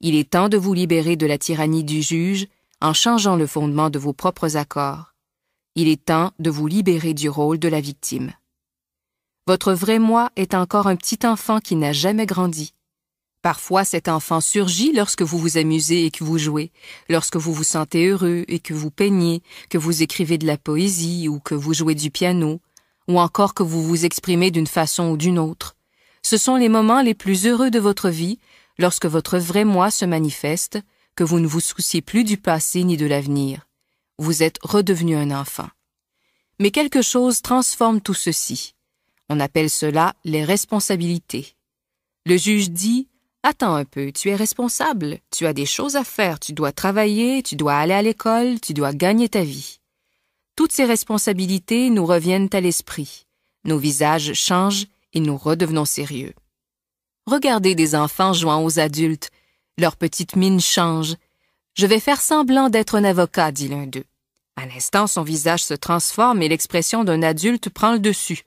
Il est temps de vous libérer de la tyrannie du juge en changeant le fondement de vos propres accords. Il est temps de vous libérer du rôle de la victime. Votre vrai moi est encore un petit enfant qui n'a jamais grandi. Parfois cet enfant surgit lorsque vous vous amusez et que vous jouez, lorsque vous vous sentez heureux et que vous peignez, que vous écrivez de la poésie ou que vous jouez du piano, ou encore que vous vous exprimez d'une façon ou d'une autre. Ce sont les moments les plus heureux de votre vie, lorsque votre vrai moi se manifeste, que vous ne vous souciez plus du passé ni de l'avenir. Vous êtes redevenu un enfant. Mais quelque chose transforme tout ceci. On appelle cela les responsabilités. Le juge dit Attends un peu, tu es responsable, tu as des choses à faire, tu dois travailler, tu dois aller à l'école, tu dois gagner ta vie. Toutes ces responsabilités nous reviennent à l'esprit. Nos visages changent et nous redevenons sérieux. Regardez des enfants jouant aux adultes. Leur petite mine change. Je vais faire semblant d'être un avocat, dit l'un d'eux. À l'instant, son visage se transforme et l'expression d'un adulte prend le dessus.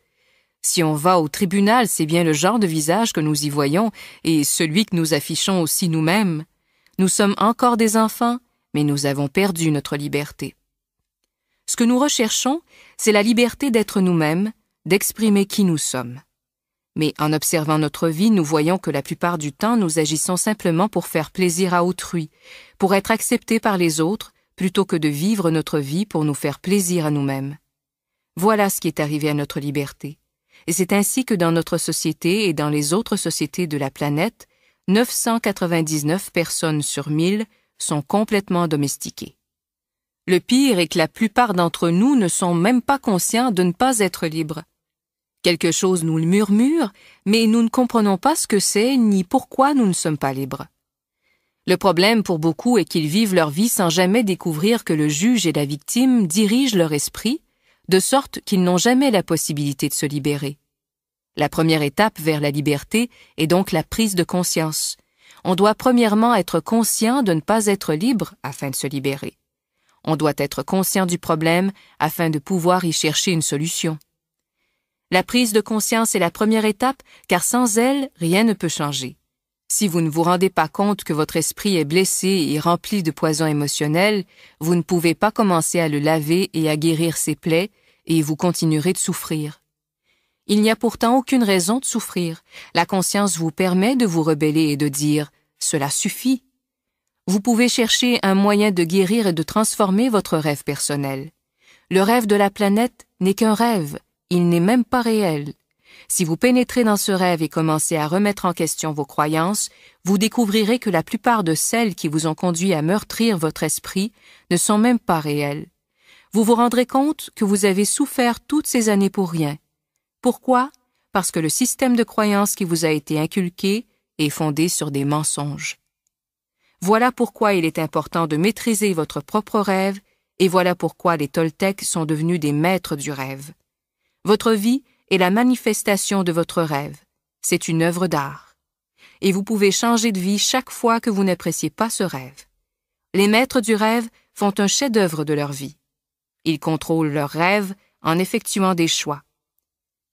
Si on va au tribunal, c'est bien le genre de visage que nous y voyons et celui que nous affichons aussi nous-mêmes. Nous sommes encore des enfants, mais nous avons perdu notre liberté. Ce que nous recherchons, c'est la liberté d'être nous-mêmes, d'exprimer qui nous sommes. Mais en observant notre vie, nous voyons que la plupart du temps, nous agissons simplement pour faire plaisir à autrui, pour être acceptés par les autres, plutôt que de vivre notre vie pour nous faire plaisir à nous-mêmes. Voilà ce qui est arrivé à notre liberté et c'est ainsi que dans notre société et dans les autres sociétés de la planète, 999 personnes sur 1000 sont complètement domestiquées. Le pire est que la plupart d'entre nous ne sont même pas conscients de ne pas être libres. Quelque chose nous le murmure, mais nous ne comprenons pas ce que c'est ni pourquoi nous ne sommes pas libres. Le problème pour beaucoup est qu'ils vivent leur vie sans jamais découvrir que le juge et la victime dirigent leur esprit de sorte qu'ils n'ont jamais la possibilité de se libérer. La première étape vers la liberté est donc la prise de conscience. On doit premièrement être conscient de ne pas être libre afin de se libérer. On doit être conscient du problème afin de pouvoir y chercher une solution. La prise de conscience est la première étape car sans elle, rien ne peut changer. Si vous ne vous rendez pas compte que votre esprit est blessé et rempli de poison émotionnel, vous ne pouvez pas commencer à le laver et à guérir ses plaies, et vous continuerez de souffrir. Il n'y a pourtant aucune raison de souffrir. La conscience vous permet de vous rebeller et de dire ⁇ Cela suffit ⁇ Vous pouvez chercher un moyen de guérir et de transformer votre rêve personnel. Le rêve de la planète n'est qu'un rêve, il n'est même pas réel. Si vous pénétrez dans ce rêve et commencez à remettre en question vos croyances, vous découvrirez que la plupart de celles qui vous ont conduit à meurtrir votre esprit ne sont même pas réelles. Vous vous rendrez compte que vous avez souffert toutes ces années pour rien. Pourquoi? Parce que le système de croyances qui vous a été inculqué est fondé sur des mensonges. Voilà pourquoi il est important de maîtriser votre propre rêve et voilà pourquoi les Toltecs sont devenus des maîtres du rêve. Votre vie est la manifestation de votre rêve. C'est une œuvre d'art. Et vous pouvez changer de vie chaque fois que vous n'appréciez pas ce rêve. Les maîtres du rêve font un chef-d'œuvre de leur vie. Ils contrôlent leur rêve en effectuant des choix.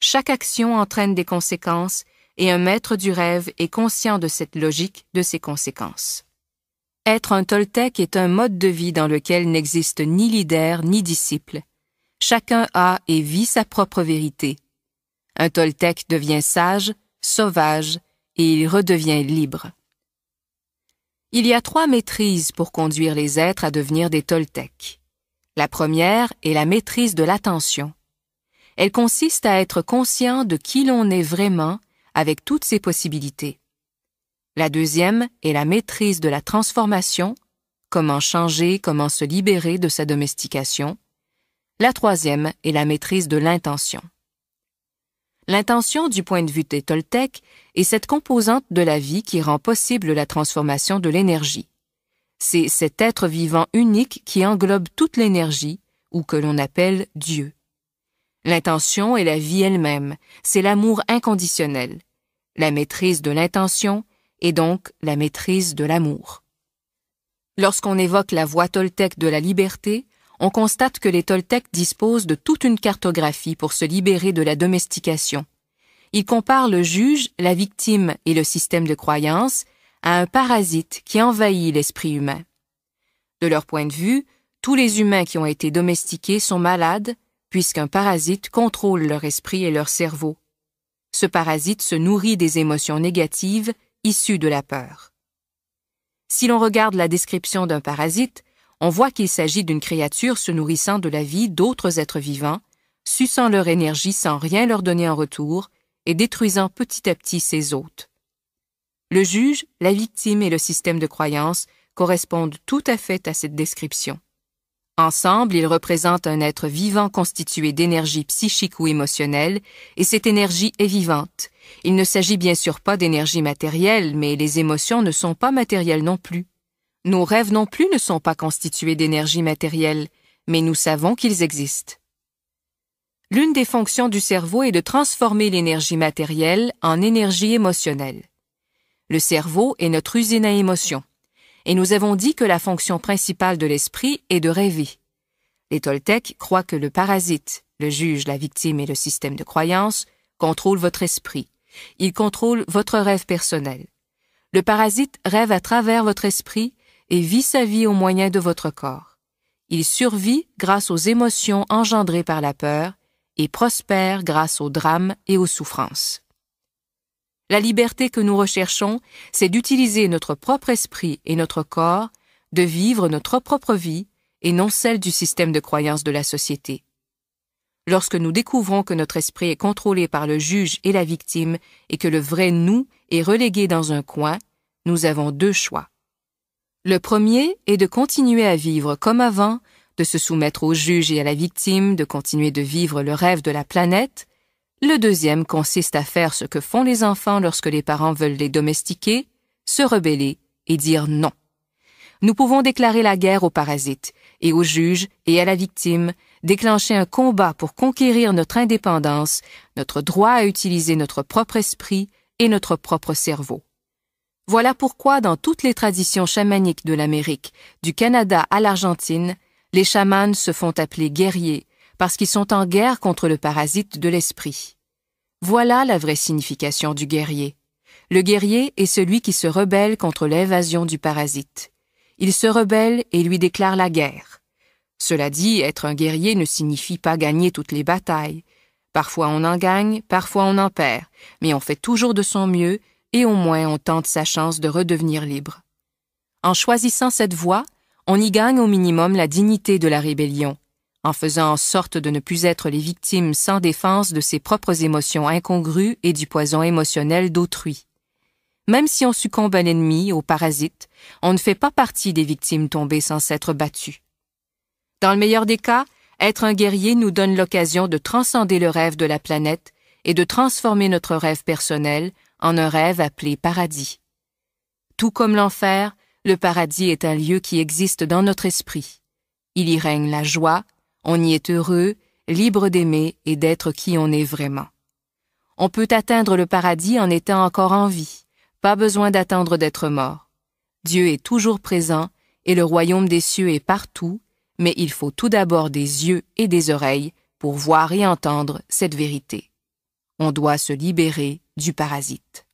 Chaque action entraîne des conséquences et un maître du rêve est conscient de cette logique de ses conséquences. Être un Toltec est un mode de vie dans lequel n'existe ni leader ni disciple. Chacun a et vit sa propre vérité, un Toltec devient sage, sauvage, et il redevient libre. Il y a trois maîtrises pour conduire les êtres à devenir des Toltecs. La première est la maîtrise de l'attention. Elle consiste à être conscient de qui l'on est vraiment avec toutes ses possibilités. La deuxième est la maîtrise de la transformation, comment changer, comment se libérer de sa domestication. La troisième est la maîtrise de l'intention. L'intention du point de vue des Toltecs est cette composante de la vie qui rend possible la transformation de l'énergie. C'est cet être vivant unique qui englobe toute l'énergie, ou que l'on appelle Dieu. L'intention est la vie elle-même, c'est l'amour inconditionnel. La maîtrise de l'intention est donc la maîtrise de l'amour. Lorsqu'on évoque la voie toltèque de la liberté, on constate que les Toltecs disposent de toute une cartographie pour se libérer de la domestication. il compare le juge, la victime et le système de croyance à un parasite qui envahit l'esprit humain. De leur point de vue, tous les humains qui ont été domestiqués sont malades puisqu'un parasite contrôle leur esprit et leur cerveau. Ce parasite se nourrit des émotions négatives issues de la peur. Si l'on regarde la description d'un parasite, on voit qu'il s'agit d'une créature se nourrissant de la vie d'autres êtres vivants, suçant leur énergie sans rien leur donner en retour et détruisant petit à petit ses hôtes. Le juge, la victime et le système de croyance correspondent tout à fait à cette description. Ensemble, ils représentent un être vivant constitué d'énergie psychique ou émotionnelle, et cette énergie est vivante. Il ne s'agit bien sûr pas d'énergie matérielle, mais les émotions ne sont pas matérielles non plus. Nos rêves non plus ne sont pas constitués d'énergie matérielle, mais nous savons qu'ils existent. L'une des fonctions du cerveau est de transformer l'énergie matérielle en énergie émotionnelle. Le cerveau est notre usine à émotions, et nous avons dit que la fonction principale de l'esprit est de rêver. Les Toltecs croient que le parasite, le juge, la victime et le système de croyance contrôlent votre esprit. Ils contrôlent votre rêve personnel. Le parasite rêve à travers votre esprit et vit sa vie au moyen de votre corps. Il survit grâce aux émotions engendrées par la peur et prospère grâce aux drames et aux souffrances. La liberté que nous recherchons, c'est d'utiliser notre propre esprit et notre corps, de vivre notre propre vie et non celle du système de croyance de la société. Lorsque nous découvrons que notre esprit est contrôlé par le juge et la victime et que le vrai nous est relégué dans un coin, nous avons deux choix. Le premier est de continuer à vivre comme avant de se soumettre au juge et à la victime, de continuer de vivre le rêve de la planète. Le deuxième consiste à faire ce que font les enfants lorsque les parents veulent les domestiquer, se rebeller et dire non. Nous pouvons déclarer la guerre aux parasites et au juge et à la victime, déclencher un combat pour conquérir notre indépendance, notre droit à utiliser notre propre esprit et notre propre cerveau. Voilà pourquoi dans toutes les traditions chamaniques de l'Amérique, du Canada à l'Argentine, les chamans se font appeler guerriers parce qu'ils sont en guerre contre le parasite de l'esprit. Voilà la vraie signification du guerrier. Le guerrier est celui qui se rebelle contre l'invasion du parasite. Il se rebelle et lui déclare la guerre. Cela dit, être un guerrier ne signifie pas gagner toutes les batailles. Parfois on en gagne, parfois on en perd, mais on fait toujours de son mieux et au moins on tente sa chance de redevenir libre. En choisissant cette voie, on y gagne au minimum la dignité de la rébellion, en faisant en sorte de ne plus être les victimes sans défense de ses propres émotions incongrues et du poison émotionnel d'autrui. Même si on succombe à l'ennemi, au parasite, on ne fait pas partie des victimes tombées sans s'être battues. Dans le meilleur des cas, être un guerrier nous donne l'occasion de transcender le rêve de la planète et de transformer notre rêve personnel en un rêve appelé paradis. Tout comme l'enfer, le paradis est un lieu qui existe dans notre esprit. Il y règne la joie, on y est heureux, libre d'aimer et d'être qui on est vraiment. On peut atteindre le paradis en étant encore en vie, pas besoin d'attendre d'être mort. Dieu est toujours présent et le royaume des cieux est partout, mais il faut tout d'abord des yeux et des oreilles pour voir et entendre cette vérité. On doit se libérer du parasite.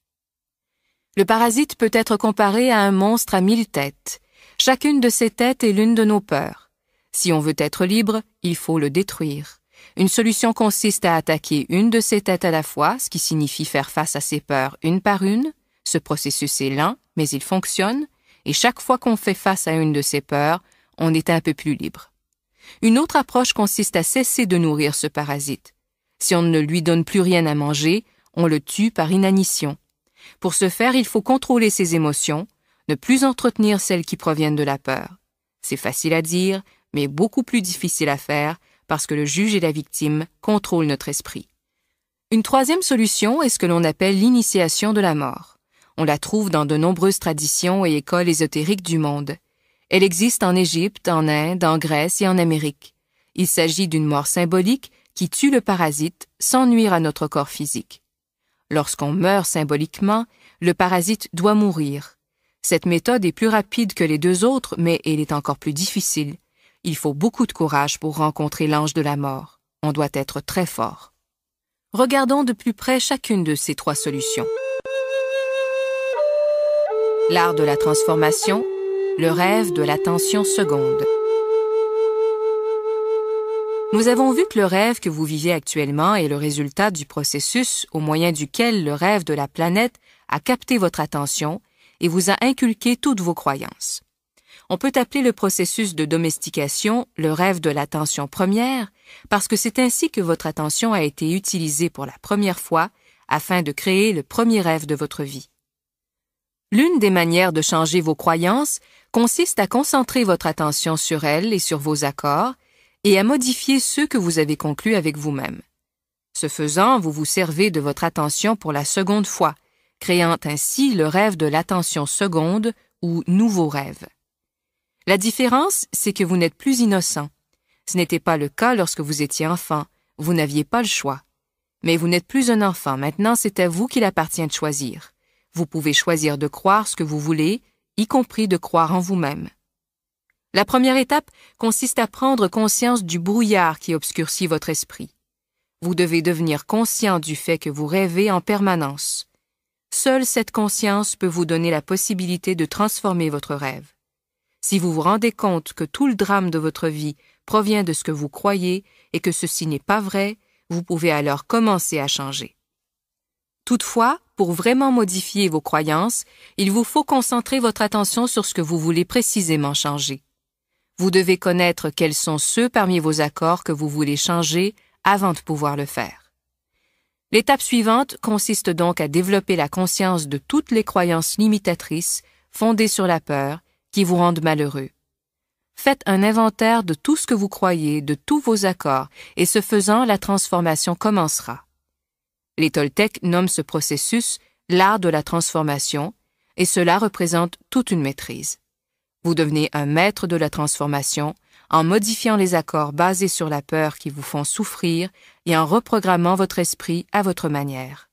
Le parasite peut être comparé à un monstre à mille têtes. Chacune de ces têtes est l'une de nos peurs. Si on veut être libre, il faut le détruire. Une solution consiste à attaquer une de ces têtes à la fois, ce qui signifie faire face à ses peurs une par une. Ce processus est lent, mais il fonctionne, et chaque fois qu'on fait face à une de ces peurs, on est un peu plus libre. Une autre approche consiste à cesser de nourrir ce parasite. Si on ne lui donne plus rien à manger, on le tue par inanition. Pour ce faire, il faut contrôler ses émotions, ne plus entretenir celles qui proviennent de la peur. C'est facile à dire, mais beaucoup plus difficile à faire parce que le juge et la victime contrôlent notre esprit. Une troisième solution est ce que l'on appelle l'initiation de la mort. On la trouve dans de nombreuses traditions et écoles ésotériques du monde. Elle existe en Égypte, en Inde, en Grèce et en Amérique. Il s'agit d'une mort symbolique qui tue le parasite sans nuire à notre corps physique. Lorsqu'on meurt symboliquement, le parasite doit mourir. Cette méthode est plus rapide que les deux autres, mais elle est encore plus difficile. Il faut beaucoup de courage pour rencontrer l'ange de la mort. On doit être très fort. Regardons de plus près chacune de ces trois solutions. L'art de la transformation, le rêve de l'attention seconde. Nous avons vu que le rêve que vous vivez actuellement est le résultat du processus au moyen duquel le rêve de la planète a capté votre attention et vous a inculqué toutes vos croyances. On peut appeler le processus de domestication le rêve de l'attention première parce que c'est ainsi que votre attention a été utilisée pour la première fois afin de créer le premier rêve de votre vie. L'une des manières de changer vos croyances consiste à concentrer votre attention sur elles et sur vos accords et à modifier ceux que vous avez conclus avec vous-même. Ce faisant, vous vous servez de votre attention pour la seconde fois, créant ainsi le rêve de l'attention seconde ou nouveau rêve. La différence, c'est que vous n'êtes plus innocent. Ce n'était pas le cas lorsque vous étiez enfant, vous n'aviez pas le choix. Mais vous n'êtes plus un enfant, maintenant c'est à vous qu'il appartient de choisir. Vous pouvez choisir de croire ce que vous voulez, y compris de croire en vous-même. La première étape consiste à prendre conscience du brouillard qui obscurcit votre esprit. Vous devez devenir conscient du fait que vous rêvez en permanence. Seule cette conscience peut vous donner la possibilité de transformer votre rêve. Si vous vous rendez compte que tout le drame de votre vie provient de ce que vous croyez et que ceci n'est pas vrai, vous pouvez alors commencer à changer. Toutefois, pour vraiment modifier vos croyances, il vous faut concentrer votre attention sur ce que vous voulez précisément changer. Vous devez connaître quels sont ceux parmi vos accords que vous voulez changer avant de pouvoir le faire. L'étape suivante consiste donc à développer la conscience de toutes les croyances limitatrices fondées sur la peur qui vous rendent malheureux. Faites un inventaire de tout ce que vous croyez, de tous vos accords, et ce faisant, la transformation commencera. Les Toltecs nomment ce processus l'art de la transformation, et cela représente toute une maîtrise. Vous devenez un maître de la transformation en modifiant les accords basés sur la peur qui vous font souffrir et en reprogrammant votre esprit à votre manière.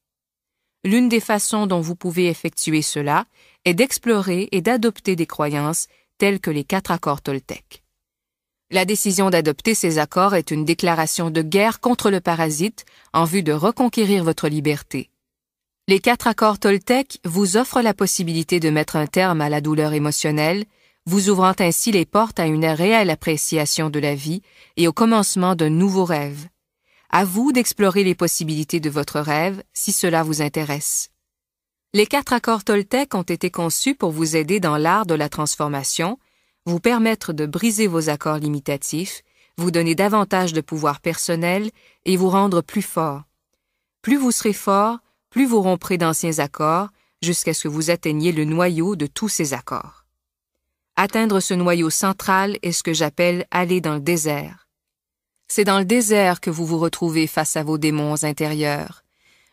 L'une des façons dont vous pouvez effectuer cela est d'explorer et d'adopter des croyances telles que les quatre accords Toltec. La décision d'adopter ces accords est une déclaration de guerre contre le parasite en vue de reconquérir votre liberté. Les quatre accords Toltec vous offrent la possibilité de mettre un terme à la douleur émotionnelle vous ouvrant ainsi les portes à une réelle appréciation de la vie et au commencement d'un nouveau rêve. À vous d'explorer les possibilités de votre rêve si cela vous intéresse. Les quatre accords Toltec ont été conçus pour vous aider dans l'art de la transformation, vous permettre de briser vos accords limitatifs, vous donner davantage de pouvoir personnel et vous rendre plus fort. Plus vous serez fort, plus vous romprez d'anciens accords jusqu'à ce que vous atteigniez le noyau de tous ces accords. Atteindre ce noyau central est ce que j'appelle aller dans le désert. C'est dans le désert que vous vous retrouvez face à vos démons intérieurs.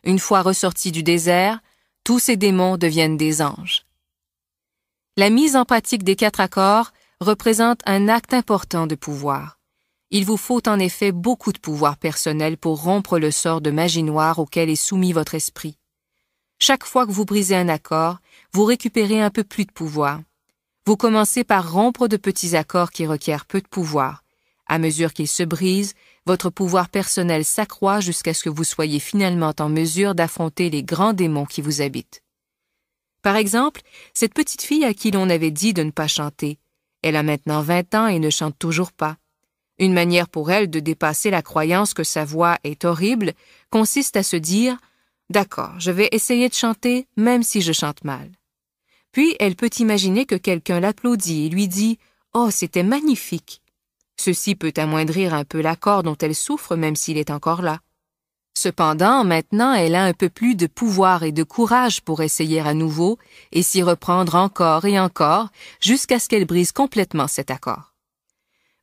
Une fois ressortis du désert, tous ces démons deviennent des anges. La mise en pratique des quatre accords représente un acte important de pouvoir. Il vous faut en effet beaucoup de pouvoir personnel pour rompre le sort de magie noire auquel est soumis votre esprit. Chaque fois que vous brisez un accord, vous récupérez un peu plus de pouvoir. Vous commencez par rompre de petits accords qui requièrent peu de pouvoir. À mesure qu'ils se brisent, votre pouvoir personnel s'accroît jusqu'à ce que vous soyez finalement en mesure d'affronter les grands démons qui vous habitent. Par exemple, cette petite fille à qui l'on avait dit de ne pas chanter. Elle a maintenant vingt ans et ne chante toujours pas. Une manière pour elle de dépasser la croyance que sa voix est horrible consiste à se dire D'accord, je vais essayer de chanter même si je chante mal. Puis elle peut imaginer que quelqu'un l'applaudit et lui dit Oh, c'était magnifique. Ceci peut amoindrir un peu l'accord dont elle souffre même s'il est encore là. Cependant, maintenant, elle a un peu plus de pouvoir et de courage pour essayer à nouveau et s'y reprendre encore et encore jusqu'à ce qu'elle brise complètement cet accord.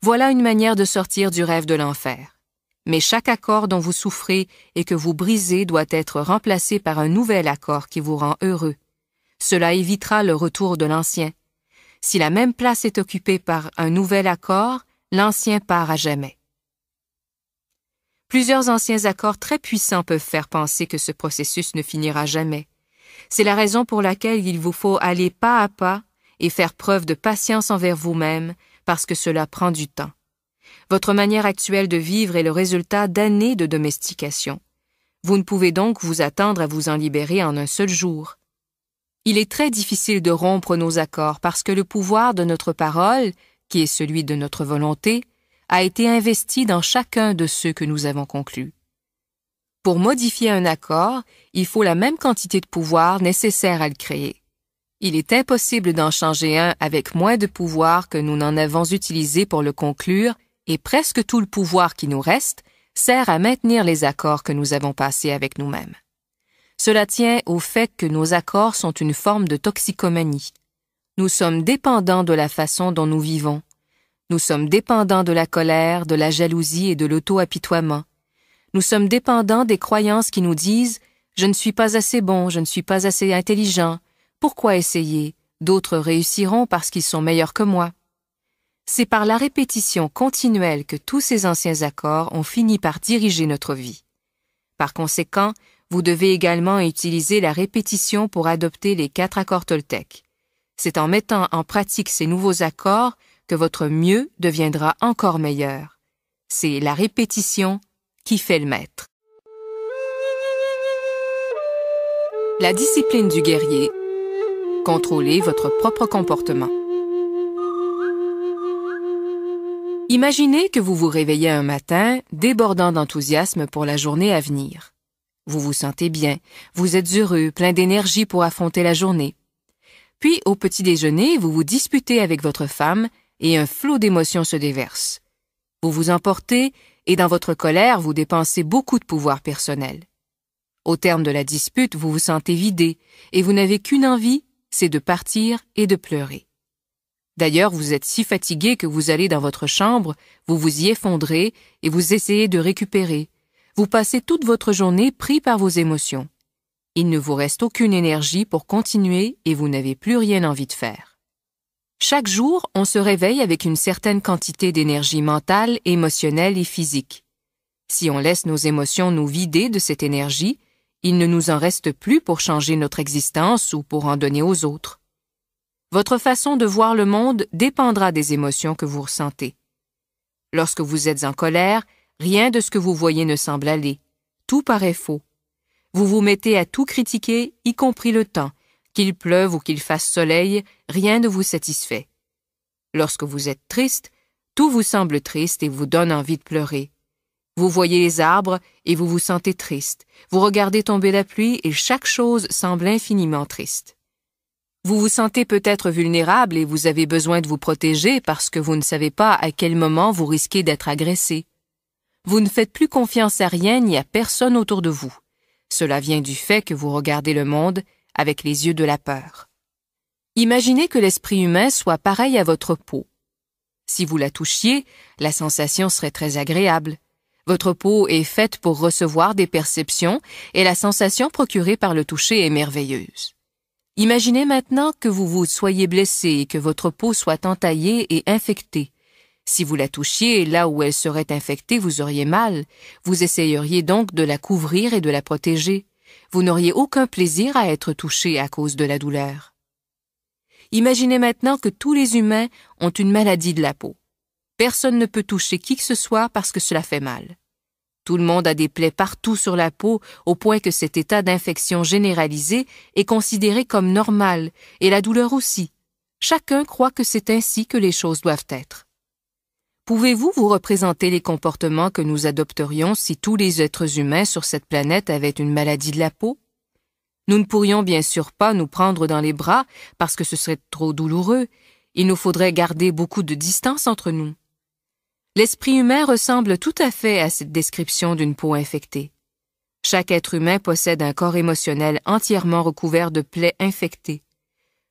Voilà une manière de sortir du rêve de l'enfer. Mais chaque accord dont vous souffrez et que vous brisez doit être remplacé par un nouvel accord qui vous rend heureux. Cela évitera le retour de l'ancien. Si la même place est occupée par un nouvel accord, l'ancien part à jamais. Plusieurs anciens accords très puissants peuvent faire penser que ce processus ne finira jamais. C'est la raison pour laquelle il vous faut aller pas à pas et faire preuve de patience envers vous-même, parce que cela prend du temps. Votre manière actuelle de vivre est le résultat d'années de domestication. Vous ne pouvez donc vous attendre à vous en libérer en un seul jour. Il est très difficile de rompre nos accords parce que le pouvoir de notre parole, qui est celui de notre volonté, a été investi dans chacun de ceux que nous avons conclus. Pour modifier un accord, il faut la même quantité de pouvoir nécessaire à le créer. Il est impossible d'en changer un avec moins de pouvoir que nous n'en avons utilisé pour le conclure, et presque tout le pouvoir qui nous reste sert à maintenir les accords que nous avons passés avec nous-mêmes. Cela tient au fait que nos accords sont une forme de toxicomanie. Nous sommes dépendants de la façon dont nous vivons. Nous sommes dépendants de la colère, de la jalousie et de l'auto-apitoiement. Nous sommes dépendants des croyances qui nous disent Je ne suis pas assez bon, je ne suis pas assez intelligent, pourquoi essayer? D'autres réussiront parce qu'ils sont meilleurs que moi. C'est par la répétition continuelle que tous ces anciens accords ont fini par diriger notre vie. Par conséquent, vous devez également utiliser la répétition pour adopter les quatre accords Toltec. C'est en mettant en pratique ces nouveaux accords que votre mieux deviendra encore meilleur. C'est la répétition qui fait le maître. La discipline du guerrier Contrôlez votre propre comportement. Imaginez que vous vous réveillez un matin débordant d'enthousiasme pour la journée à venir. Vous vous sentez bien, vous êtes heureux, plein d'énergie pour affronter la journée. Puis, au petit déjeuner, vous vous disputez avec votre femme et un flot d'émotions se déverse. Vous vous emportez et dans votre colère, vous dépensez beaucoup de pouvoir personnel. Au terme de la dispute, vous vous sentez vidé et vous n'avez qu'une envie, c'est de partir et de pleurer. D'ailleurs, vous êtes si fatigué que vous allez dans votre chambre, vous vous y effondrez et vous essayez de récupérer. Vous passez toute votre journée pris par vos émotions. Il ne vous reste aucune énergie pour continuer et vous n'avez plus rien envie de faire. Chaque jour, on se réveille avec une certaine quantité d'énergie mentale, émotionnelle et physique. Si on laisse nos émotions nous vider de cette énergie, il ne nous en reste plus pour changer notre existence ou pour en donner aux autres. Votre façon de voir le monde dépendra des émotions que vous ressentez. Lorsque vous êtes en colère, rien de ce que vous voyez ne semble aller. Tout paraît faux. Vous vous mettez à tout critiquer, y compris le temps. Qu'il pleuve ou qu'il fasse soleil, rien ne vous satisfait. Lorsque vous êtes triste, tout vous semble triste et vous donne envie de pleurer. Vous voyez les arbres et vous vous sentez triste. Vous regardez tomber la pluie et chaque chose semble infiniment triste. Vous vous sentez peut-être vulnérable et vous avez besoin de vous protéger parce que vous ne savez pas à quel moment vous risquez d'être agressé. Vous ne faites plus confiance à rien ni à personne autour de vous. Cela vient du fait que vous regardez le monde avec les yeux de la peur. Imaginez que l'esprit humain soit pareil à votre peau. Si vous la touchiez, la sensation serait très agréable. Votre peau est faite pour recevoir des perceptions et la sensation procurée par le toucher est merveilleuse. Imaginez maintenant que vous vous soyez blessé et que votre peau soit entaillée et infectée. Si vous la touchiez là où elle serait infectée, vous auriez mal. Vous essayeriez donc de la couvrir et de la protéger. Vous n'auriez aucun plaisir à être touché à cause de la douleur. Imaginez maintenant que tous les humains ont une maladie de la peau. Personne ne peut toucher qui que ce soit parce que cela fait mal. Tout le monde a des plaies partout sur la peau au point que cet état d'infection généralisé est considéré comme normal et la douleur aussi. Chacun croit que c'est ainsi que les choses doivent être. Pouvez-vous vous représenter les comportements que nous adopterions si tous les êtres humains sur cette planète avaient une maladie de la peau? Nous ne pourrions bien sûr pas nous prendre dans les bras parce que ce serait trop douloureux. Il nous faudrait garder beaucoup de distance entre nous. L'esprit humain ressemble tout à fait à cette description d'une peau infectée. Chaque être humain possède un corps émotionnel entièrement recouvert de plaies infectées.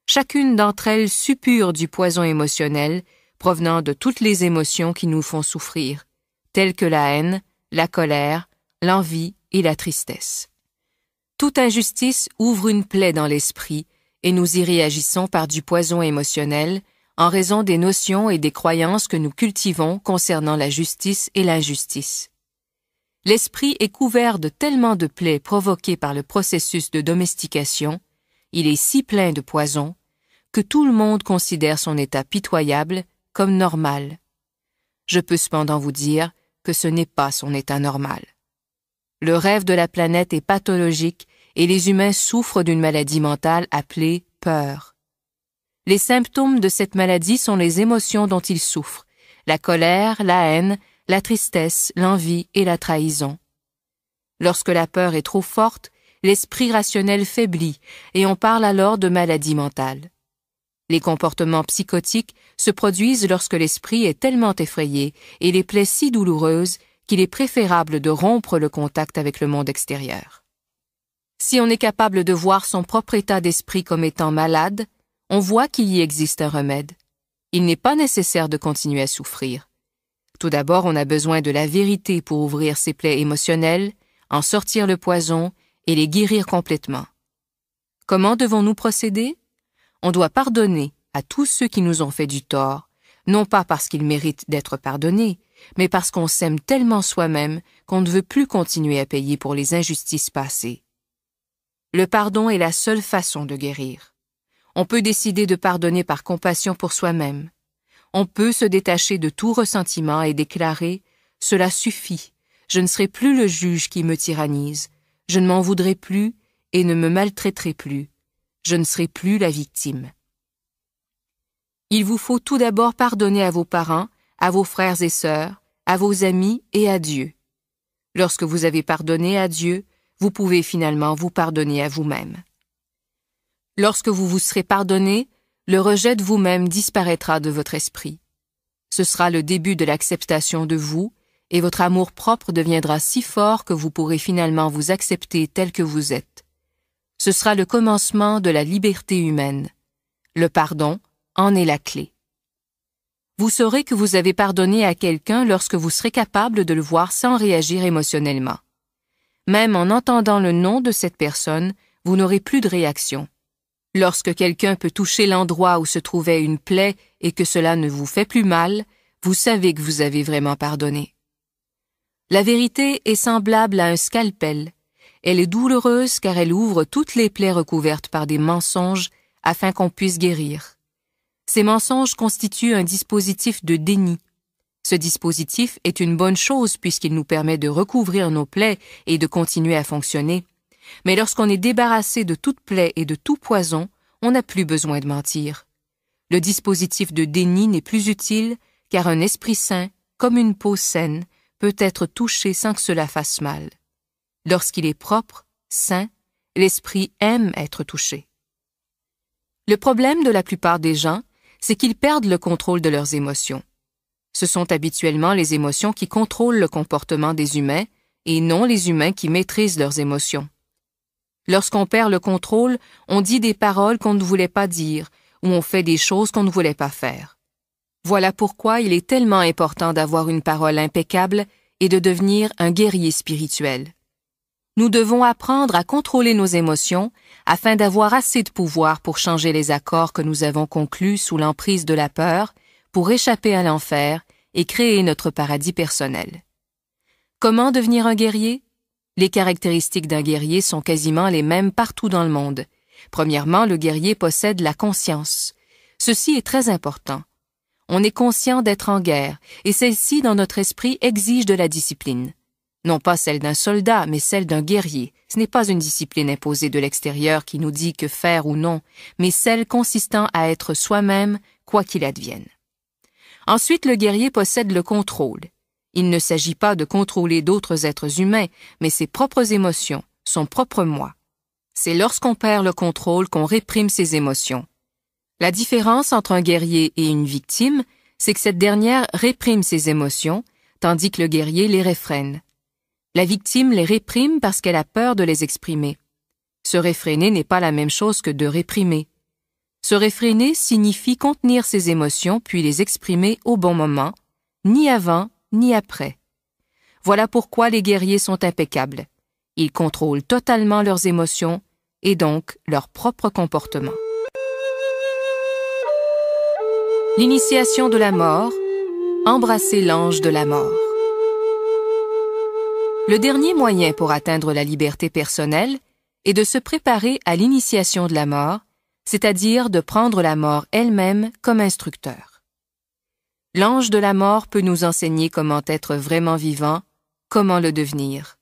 Chacune d'entre elles suppure du poison émotionnel provenant de toutes les émotions qui nous font souffrir, telles que la haine, la colère, l'envie et la tristesse. Toute injustice ouvre une plaie dans l'esprit et nous y réagissons par du poison émotionnel en raison des notions et des croyances que nous cultivons concernant la justice et l'injustice. L'esprit est couvert de tellement de plaies provoquées par le processus de domestication, il est si plein de poison, que tout le monde considère son état pitoyable comme normal. Je peux cependant vous dire que ce n'est pas son état normal. Le rêve de la planète est pathologique et les humains souffrent d'une maladie mentale appelée peur. Les symptômes de cette maladie sont les émotions dont ils souffrent, la colère, la haine, la tristesse, l'envie et la trahison. Lorsque la peur est trop forte, l'esprit rationnel faiblit et on parle alors de maladie mentale. Les comportements psychotiques se produisent lorsque l'esprit est tellement effrayé et les plaies si douloureuses qu'il est préférable de rompre le contact avec le monde extérieur. Si on est capable de voir son propre état d'esprit comme étant malade, on voit qu'il y existe un remède. Il n'est pas nécessaire de continuer à souffrir. Tout d'abord, on a besoin de la vérité pour ouvrir ses plaies émotionnelles, en sortir le poison et les guérir complètement. Comment devons-nous procéder? On doit pardonner à tous ceux qui nous ont fait du tort, non pas parce qu'ils méritent d'être pardonnés, mais parce qu'on s'aime tellement soi-même qu'on ne veut plus continuer à payer pour les injustices passées. Le pardon est la seule façon de guérir. On peut décider de pardonner par compassion pour soi-même. On peut se détacher de tout ressentiment et déclarer ⁇ Cela suffit, je ne serai plus le juge qui me tyrannise, je ne m'en voudrai plus et ne me maltraiterai plus, je ne serai plus la victime. Il vous faut tout d'abord pardonner à vos parents, à vos frères et sœurs, à vos amis et à Dieu. Lorsque vous avez pardonné à Dieu, vous pouvez finalement vous pardonner à vous-même. Lorsque vous vous serez pardonné, le rejet de vous-même disparaîtra de votre esprit. Ce sera le début de l'acceptation de vous, et votre amour propre deviendra si fort que vous pourrez finalement vous accepter tel que vous êtes. Ce sera le commencement de la liberté humaine. Le pardon en est la clé. Vous saurez que vous avez pardonné à quelqu'un lorsque vous serez capable de le voir sans réagir émotionnellement. Même en entendant le nom de cette personne, vous n'aurez plus de réaction. Lorsque quelqu'un peut toucher l'endroit où se trouvait une plaie et que cela ne vous fait plus mal, vous savez que vous avez vraiment pardonné. La vérité est semblable à un scalpel. Elle est douloureuse car elle ouvre toutes les plaies recouvertes par des mensonges afin qu'on puisse guérir. Ces mensonges constituent un dispositif de déni. Ce dispositif est une bonne chose puisqu'il nous permet de recouvrir nos plaies et de continuer à fonctionner. Mais lorsqu'on est débarrassé de toute plaie et de tout poison, on n'a plus besoin de mentir. Le dispositif de déni n'est plus utile car un esprit sain, comme une peau saine, peut être touché sans que cela fasse mal. Lorsqu'il est propre, sain, l'esprit aime être touché. Le problème de la plupart des gens, c'est qu'ils perdent le contrôle de leurs émotions. Ce sont habituellement les émotions qui contrôlent le comportement des humains et non les humains qui maîtrisent leurs émotions. Lorsqu'on perd le contrôle, on dit des paroles qu'on ne voulait pas dire ou on fait des choses qu'on ne voulait pas faire. Voilà pourquoi il est tellement important d'avoir une parole impeccable et de devenir un guerrier spirituel. Nous devons apprendre à contrôler nos émotions afin d'avoir assez de pouvoir pour changer les accords que nous avons conclus sous l'emprise de la peur, pour échapper à l'enfer et créer notre paradis personnel. Comment devenir un guerrier? Les caractéristiques d'un guerrier sont quasiment les mêmes partout dans le monde. Premièrement, le guerrier possède la conscience. Ceci est très important on est conscient d'être en guerre, et celle-ci dans notre esprit exige de la discipline. Non pas celle d'un soldat, mais celle d'un guerrier. Ce n'est pas une discipline imposée de l'extérieur qui nous dit que faire ou non, mais celle consistant à être soi-même, quoi qu'il advienne. Ensuite, le guerrier possède le contrôle. Il ne s'agit pas de contrôler d'autres êtres humains, mais ses propres émotions, son propre moi. C'est lorsqu'on perd le contrôle qu'on réprime ses émotions, la différence entre un guerrier et une victime, c'est que cette dernière réprime ses émotions, tandis que le guerrier les réfrène. La victime les réprime parce qu'elle a peur de les exprimer. Se réfréner n'est pas la même chose que de réprimer. Se réfréner signifie contenir ses émotions puis les exprimer au bon moment, ni avant ni après. Voilà pourquoi les guerriers sont impeccables. Ils contrôlent totalement leurs émotions et donc leur propre comportement. L'initiation de la mort, embrasser l'ange de la mort. Le dernier moyen pour atteindre la liberté personnelle est de se préparer à l'initiation de la mort, c'est-à-dire de prendre la mort elle-même comme instructeur. L'ange de la mort peut nous enseigner comment être vraiment vivant, comment le devenir.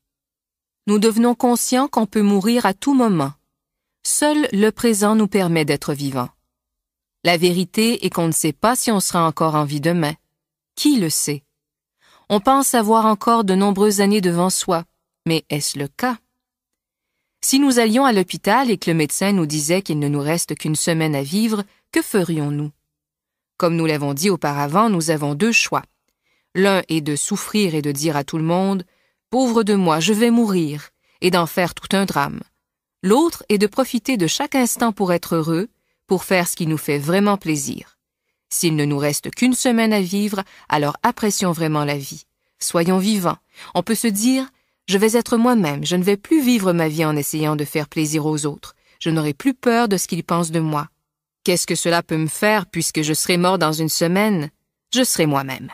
nous devenons conscients qu'on peut mourir à tout moment. Seul le présent nous permet d'être vivants. La vérité est qu'on ne sait pas si on sera encore en vie demain. Qui le sait? On pense avoir encore de nombreuses années devant soi, mais est-ce le cas? Si nous allions à l'hôpital et que le médecin nous disait qu'il ne nous reste qu'une semaine à vivre, que ferions-nous? Comme nous l'avons dit auparavant, nous avons deux choix. L'un est de souffrir et de dire à tout le monde Pauvre de moi, je vais mourir, et d'en faire tout un drame. L'autre est de profiter de chaque instant pour être heureux, pour faire ce qui nous fait vraiment plaisir. S'il ne nous reste qu'une semaine à vivre, alors apprécions vraiment la vie. Soyons vivants. On peut se dire je vais être moi-même, je ne vais plus vivre ma vie en essayant de faire plaisir aux autres. Je n'aurai plus peur de ce qu'ils pensent de moi. Qu'est-ce que cela peut me faire puisque je serai mort dans une semaine? Je serai moi-même.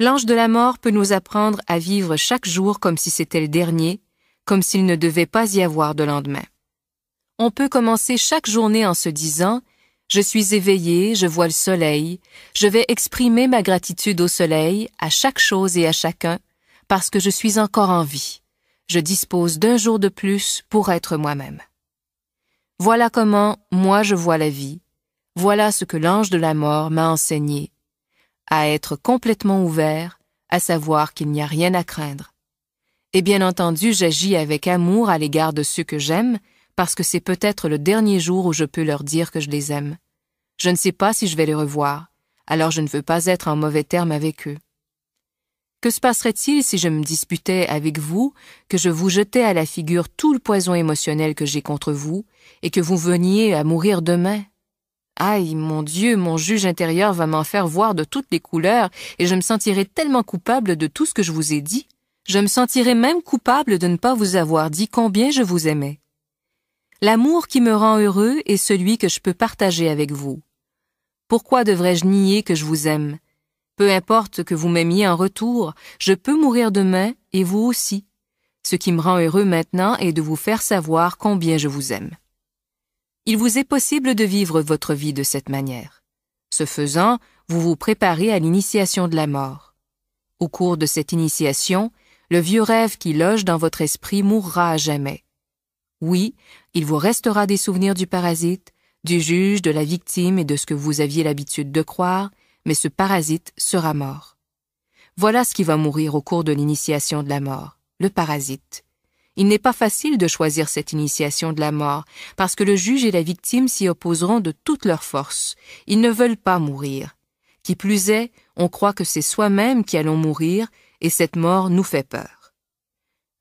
L'ange de la mort peut nous apprendre à vivre chaque jour comme si c'était le dernier, comme s'il ne devait pas y avoir de lendemain. On peut commencer chaque journée en se disant Je suis éveillé, je vois le soleil, je vais exprimer ma gratitude au soleil, à chaque chose et à chacun, parce que je suis encore en vie. Je dispose d'un jour de plus pour être moi-même. Voilà comment moi je vois la vie. Voilà ce que l'ange de la mort m'a enseigné. À être complètement ouvert, à savoir qu'il n'y a rien à craindre. Et bien entendu, j'agis avec amour à l'égard de ceux que j'aime, parce que c'est peut-être le dernier jour où je peux leur dire que je les aime. Je ne sais pas si je vais les revoir, alors je ne veux pas être en mauvais terme avec eux. Que se passerait-il si je me disputais avec vous, que je vous jetais à la figure tout le poison émotionnel que j'ai contre vous, et que vous veniez à mourir demain? Aïe, mon Dieu, mon juge intérieur va m'en faire voir de toutes les couleurs, et je me sentirai tellement coupable de tout ce que je vous ai dit. Je me sentirai même coupable de ne pas vous avoir dit combien je vous aimais. L'amour qui me rend heureux est celui que je peux partager avec vous. Pourquoi devrais-je nier que je vous aime? Peu importe que vous m'aimiez en retour, je peux mourir demain et vous aussi. Ce qui me rend heureux maintenant est de vous faire savoir combien je vous aime. Il vous est possible de vivre votre vie de cette manière. Ce faisant, vous vous préparez à l'initiation de la mort. Au cours de cette initiation, le vieux rêve qui loge dans votre esprit mourra à jamais. Oui, il vous restera des souvenirs du parasite, du juge, de la victime et de ce que vous aviez l'habitude de croire, mais ce parasite sera mort. Voilà ce qui va mourir au cours de l'initiation de la mort, le parasite. Il n'est pas facile de choisir cette initiation de la mort, parce que le juge et la victime s'y opposeront de toute leur force. Ils ne veulent pas mourir. Qui plus est, on croit que c'est soi-même qui allons mourir, et cette mort nous fait peur.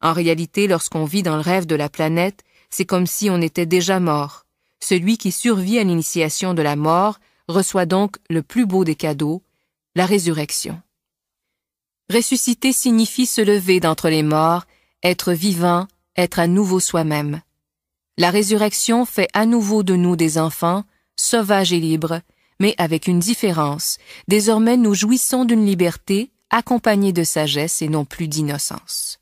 En réalité, lorsqu'on vit dans le rêve de la planète, c'est comme si on était déjà mort. Celui qui survit à l'initiation de la mort reçoit donc le plus beau des cadeaux, la résurrection. Ressusciter signifie se lever d'entre les morts, être vivant, être à nouveau soi-même. La résurrection fait à nouveau de nous des enfants, sauvages et libres, mais avec une différence. Désormais nous jouissons d'une liberté accompagnée de sagesse et non plus d'innocence.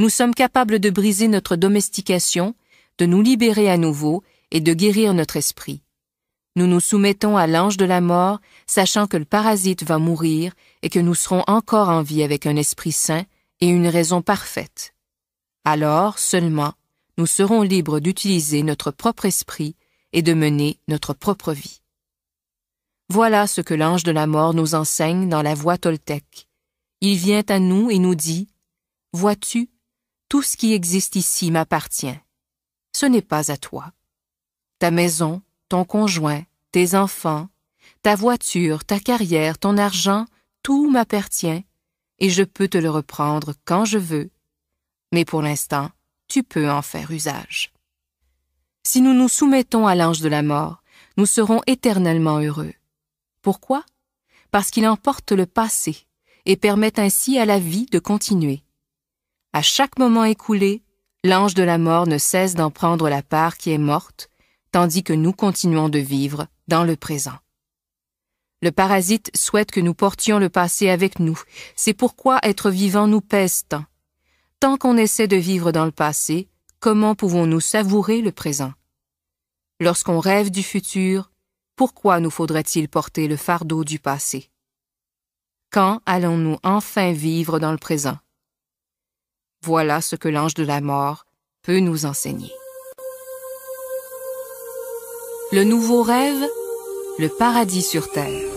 Nous sommes capables de briser notre domestication, de nous libérer à nouveau et de guérir notre esprit. Nous nous soumettons à l'ange de la mort, sachant que le parasite va mourir et que nous serons encore en vie avec un esprit saint et une raison parfaite. Alors seulement nous serons libres d'utiliser notre propre esprit et de mener notre propre vie. Voilà ce que l'ange de la mort nous enseigne dans la voie toltèque. Il vient à nous et nous dit Vois-tu, tout ce qui existe ici m'appartient. Ce n'est pas à toi. Ta maison, ton conjoint, tes enfants, ta voiture, ta carrière, ton argent, tout m'appartient, et je peux te le reprendre quand je veux. Mais pour l'instant, tu peux en faire usage. Si nous nous soumettons à l'ange de la mort, nous serons éternellement heureux. Pourquoi? Parce qu'il emporte le passé et permet ainsi à la vie de continuer. À chaque moment écoulé, l'ange de la mort ne cesse d'en prendre la part qui est morte tandis que nous continuons de vivre dans le présent. Le parasite souhaite que nous portions le passé avec nous. C'est pourquoi être vivant nous pèse tant. Tant qu'on essaie de vivre dans le passé, comment pouvons-nous savourer le présent? Lorsqu'on rêve du futur, pourquoi nous faudrait-il porter le fardeau du passé? Quand allons-nous enfin vivre dans le présent? Voilà ce que l'ange de la mort peut nous enseigner. Le nouveau rêve, le paradis sur terre.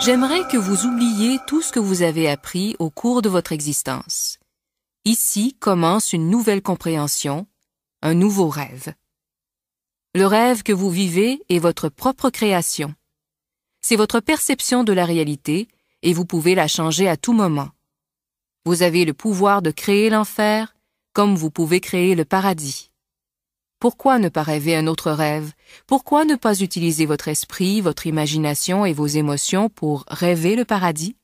J'aimerais que vous oubliez tout ce que vous avez appris au cours de votre existence. Ici commence une nouvelle compréhension, un nouveau rêve. Le rêve que vous vivez est votre propre création. C'est votre perception de la réalité et vous pouvez la changer à tout moment. Vous avez le pouvoir de créer l'enfer comme vous pouvez créer le paradis. Pourquoi ne pas rêver un autre rêve? Pourquoi ne pas utiliser votre esprit, votre imagination et vos émotions pour rêver le paradis?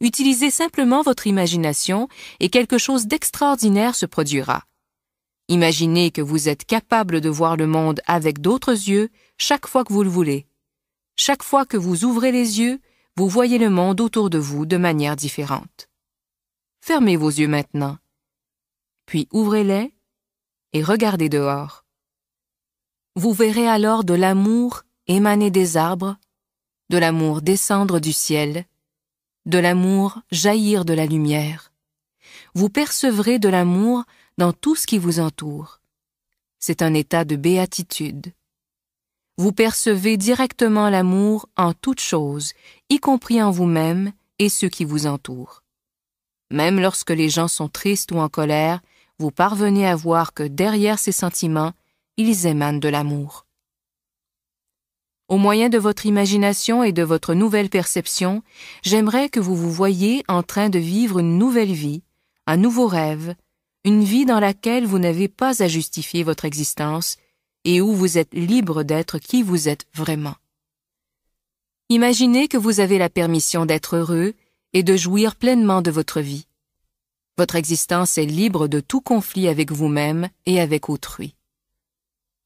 Utilisez simplement votre imagination et quelque chose d'extraordinaire se produira. Imaginez que vous êtes capable de voir le monde avec d'autres yeux chaque fois que vous le voulez. Chaque fois que vous ouvrez les yeux, vous voyez le monde autour de vous de manière différente. Fermez vos yeux maintenant, puis ouvrez-les et regardez dehors. Vous verrez alors de l'amour émaner des arbres, de l'amour descendre du ciel, de l'amour jaillir de la lumière. Vous percevrez de l'amour dans tout ce qui vous entoure. C'est un état de béatitude. Vous percevez directement l'amour en toutes choses, y compris en vous-même et ceux qui vous entourent. Même lorsque les gens sont tristes ou en colère, vous parvenez à voir que derrière ces sentiments, ils émanent de l'amour. Au moyen de votre imagination et de votre nouvelle perception, j'aimerais que vous vous voyiez en train de vivre une nouvelle vie, un nouveau rêve, une vie dans laquelle vous n'avez pas à justifier votre existence et où vous êtes libre d'être qui vous êtes vraiment. Imaginez que vous avez la permission d'être heureux et de jouir pleinement de votre vie. Votre existence est libre de tout conflit avec vous-même et avec autrui.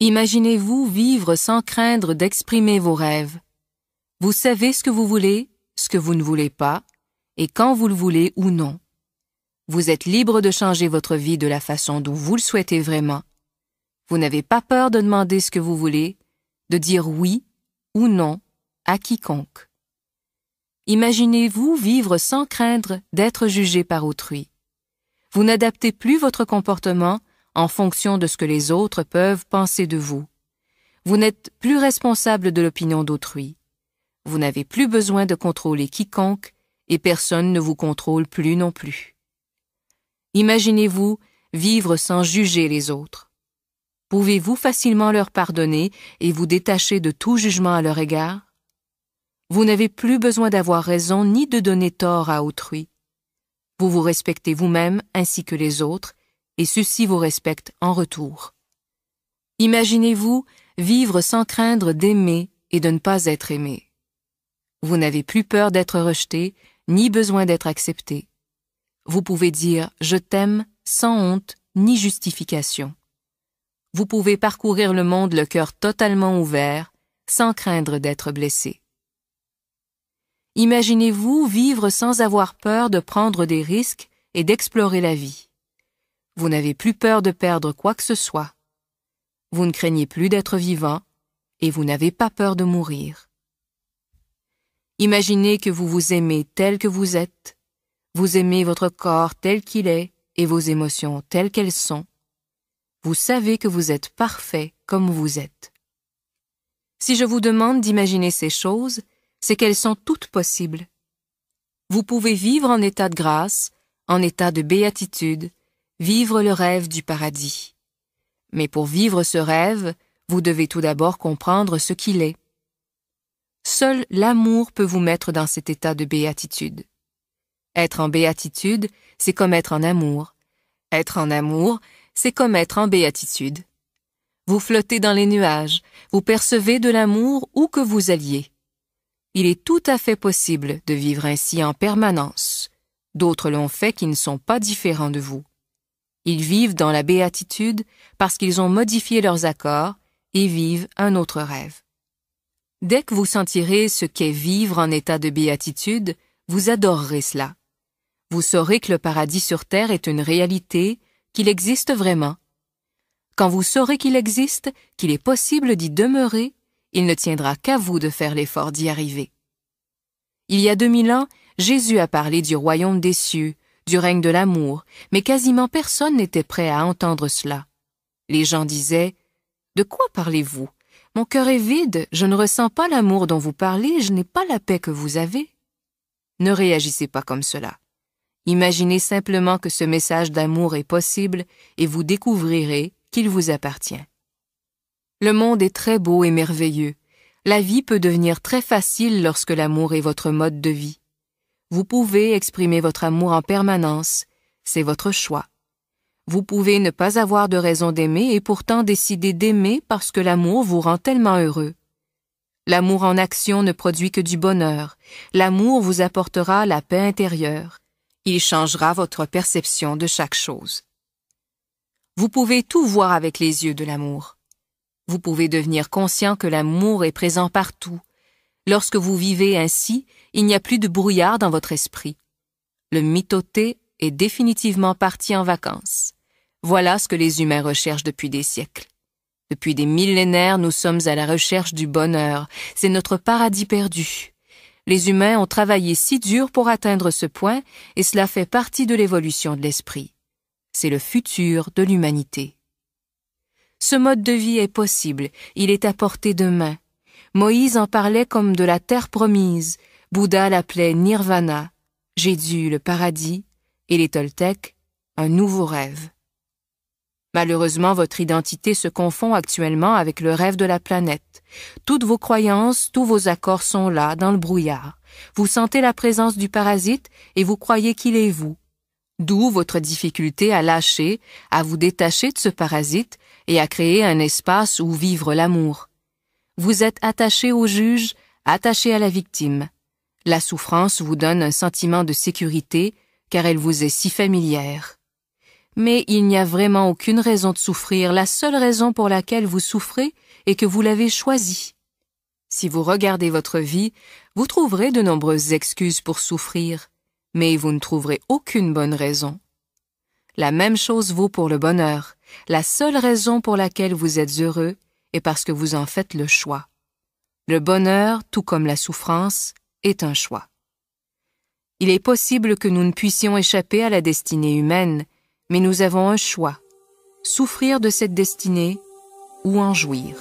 Imaginez-vous vivre sans craindre d'exprimer vos rêves. Vous savez ce que vous voulez, ce que vous ne voulez pas, et quand vous le voulez ou non. Vous êtes libre de changer votre vie de la façon dont vous le souhaitez vraiment. Vous n'avez pas peur de demander ce que vous voulez, de dire oui ou non à quiconque. Imaginez-vous vivre sans craindre d'être jugé par autrui. Vous n'adaptez plus votre comportement en fonction de ce que les autres peuvent penser de vous. Vous n'êtes plus responsable de l'opinion d'autrui. Vous n'avez plus besoin de contrôler quiconque et personne ne vous contrôle plus non plus. Imaginez-vous vivre sans juger les autres. Pouvez-vous facilement leur pardonner et vous détacher de tout jugement à leur égard? Vous n'avez plus besoin d'avoir raison ni de donner tort à autrui. Vous vous respectez vous-même ainsi que les autres et ceux-ci vous respectent en retour. Imaginez-vous vivre sans craindre d'aimer et de ne pas être aimé. Vous n'avez plus peur d'être rejeté, ni besoin d'être accepté. Vous pouvez dire je t'aime sans honte ni justification. Vous pouvez parcourir le monde le cœur totalement ouvert, sans craindre d'être blessé. Imaginez-vous vivre sans avoir peur de prendre des risques et d'explorer la vie. Vous n'avez plus peur de perdre quoi que ce soit. Vous ne craignez plus d'être vivant et vous n'avez pas peur de mourir. Imaginez que vous vous aimez tel que vous êtes, vous aimez votre corps tel qu'il est et vos émotions telles qu'elles sont. Vous savez que vous êtes parfait comme vous êtes. Si je vous demande d'imaginer ces choses, c'est qu'elles sont toutes possibles. Vous pouvez vivre en état de grâce, en état de béatitude, vivre le rêve du paradis. Mais pour vivre ce rêve, vous devez tout d'abord comprendre ce qu'il est. Seul l'amour peut vous mettre dans cet état de béatitude. Être en béatitude, c'est comme être en amour. Être en amour, c'est comme être en béatitude. Vous flottez dans les nuages, vous percevez de l'amour où que vous alliez. Il est tout à fait possible de vivre ainsi en permanence. D'autres l'ont fait qui ne sont pas différents de vous. Ils vivent dans la béatitude parce qu'ils ont modifié leurs accords et vivent un autre rêve. Dès que vous sentirez ce qu'est vivre en état de béatitude, vous adorerez cela. Vous saurez que le paradis sur terre est une réalité, qu'il existe vraiment. Quand vous saurez qu'il existe, qu'il est possible d'y demeurer, il ne tiendra qu'à vous de faire l'effort d'y arriver. Il y a deux mille ans, Jésus a parlé du royaume des cieux, du règne de l'amour, mais quasiment personne n'était prêt à entendre cela. Les gens disaient De quoi parlez-vous? Mon cœur est vide, je ne ressens pas l'amour dont vous parlez, je n'ai pas la paix que vous avez. Ne réagissez pas comme cela. Imaginez simplement que ce message d'amour est possible et vous découvrirez qu'il vous appartient. Le monde est très beau et merveilleux. La vie peut devenir très facile lorsque l'amour est votre mode de vie. Vous pouvez exprimer votre amour en permanence, c'est votre choix. Vous pouvez ne pas avoir de raison d'aimer et pourtant décider d'aimer parce que l'amour vous rend tellement heureux. L'amour en action ne produit que du bonheur. L'amour vous apportera la paix intérieure. Il changera votre perception de chaque chose. Vous pouvez tout voir avec les yeux de l'amour. Vous pouvez devenir conscient que l'amour est présent partout. Lorsque vous vivez ainsi, il n'y a plus de brouillard dans votre esprit. Le mitoté est définitivement parti en vacances. Voilà ce que les humains recherchent depuis des siècles. Depuis des millénaires, nous sommes à la recherche du bonheur. C'est notre paradis perdu. Les humains ont travaillé si dur pour atteindre ce point, et cela fait partie de l'évolution de l'esprit. C'est le futur de l'humanité. Ce mode de vie est possible, il est à portée de main. Moïse en parlait comme de la terre promise, Bouddha l'appelait nirvana, Jésus le paradis, et les Toltecs un nouveau rêve. Malheureusement, votre identité se confond actuellement avec le rêve de la planète. Toutes vos croyances, tous vos accords sont là, dans le brouillard. Vous sentez la présence du parasite et vous croyez qu'il est vous. D'où votre difficulté à lâcher, à vous détacher de ce parasite et à créer un espace où vivre l'amour. Vous êtes attaché au juge, attaché à la victime. La souffrance vous donne un sentiment de sécurité car elle vous est si familière. Mais il n'y a vraiment aucune raison de souffrir, la seule raison pour laquelle vous souffrez est que vous l'avez choisi. Si vous regardez votre vie, vous trouverez de nombreuses excuses pour souffrir, mais vous ne trouverez aucune bonne raison. La même chose vaut pour le bonheur. La seule raison pour laquelle vous êtes heureux est parce que vous en faites le choix. Le bonheur, tout comme la souffrance, est un choix. Il est possible que nous ne puissions échapper à la destinée humaine, mais nous avons un choix, souffrir de cette destinée ou en jouir,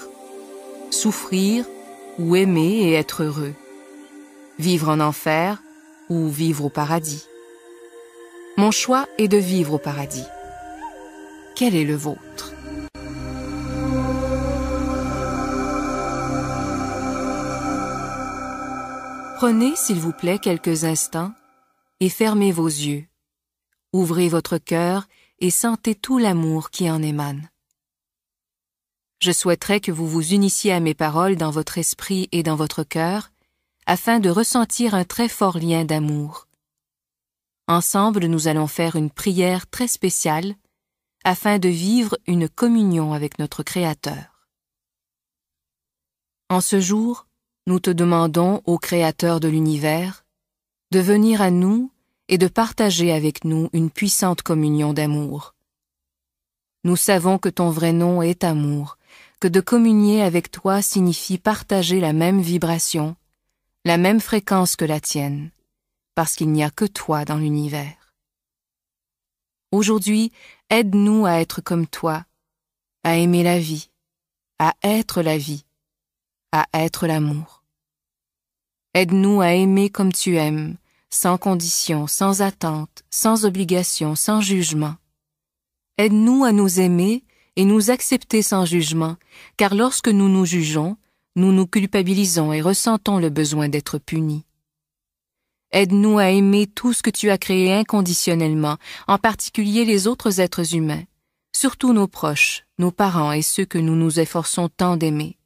souffrir ou aimer et être heureux, vivre en enfer ou vivre au paradis. Mon choix est de vivre au paradis. Quel est le vôtre? Prenez, s'il vous plaît, quelques instants et fermez vos yeux. Ouvrez votre cœur et sentez tout l'amour qui en émane. Je souhaiterais que vous vous unissiez à mes paroles dans votre esprit et dans votre cœur, afin de ressentir un très fort lien d'amour. Ensemble, nous allons faire une prière très spéciale, afin de vivre une communion avec notre Créateur. En ce jour, nous te demandons, ô Créateur de l'univers, de venir à nous et de partager avec nous une puissante communion d'amour. Nous savons que ton vrai nom est amour, que de communier avec toi signifie partager la même vibration, la même fréquence que la tienne, parce qu'il n'y a que toi dans l'univers. Aujourd'hui, aide-nous à être comme toi, à aimer la vie, à être la vie, à être l'amour. Aide-nous à aimer comme tu aimes, sans condition, sans attente, sans obligation, sans jugement. Aide-nous à nous aimer et nous accepter sans jugement, car lorsque nous nous jugeons, nous nous culpabilisons et ressentons le besoin d'être punis. Aide-nous à aimer tout ce que tu as créé inconditionnellement, en particulier les autres êtres humains, surtout nos proches, nos parents et ceux que nous nous efforçons tant d'aimer.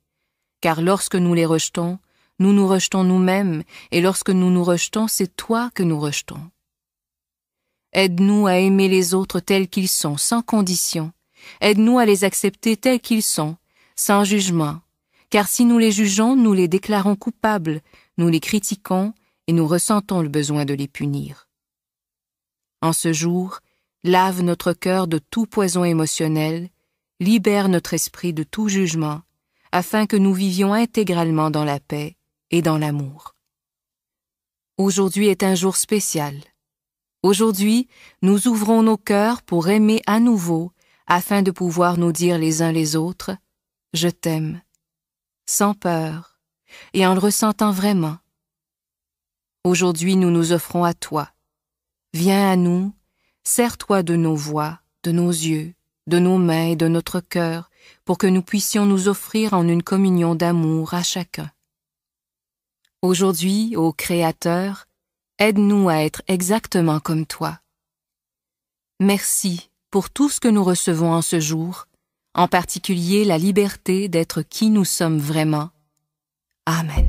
Car lorsque nous les rejetons, nous nous rejetons nous-mêmes, et lorsque nous nous rejetons, c'est toi que nous rejetons. Aide-nous à aimer les autres tels qu'ils sont, sans condition. Aide-nous à les accepter tels qu'ils sont, sans jugement. Car si nous les jugeons, nous les déclarons coupables, nous les critiquons, et nous ressentons le besoin de les punir. En ce jour, lave notre cœur de tout poison émotionnel, libère notre esprit de tout jugement, afin que nous vivions intégralement dans la paix et dans l'amour. Aujourd'hui est un jour spécial. Aujourd'hui, nous ouvrons nos cœurs pour aimer à nouveau afin de pouvoir nous dire les uns les autres ⁇ Je t'aime ⁇ sans peur et en le ressentant vraiment. Aujourd'hui, nous nous offrons à toi. Viens à nous, sers-toi de nos voix, de nos yeux, de nos mains et de notre cœur pour que nous puissions nous offrir en une communion d'amour à chacun. Aujourd'hui, ô Créateur, aide-nous à être exactement comme toi. Merci pour tout ce que nous recevons en ce jour, en particulier la liberté d'être qui nous sommes vraiment. Amen.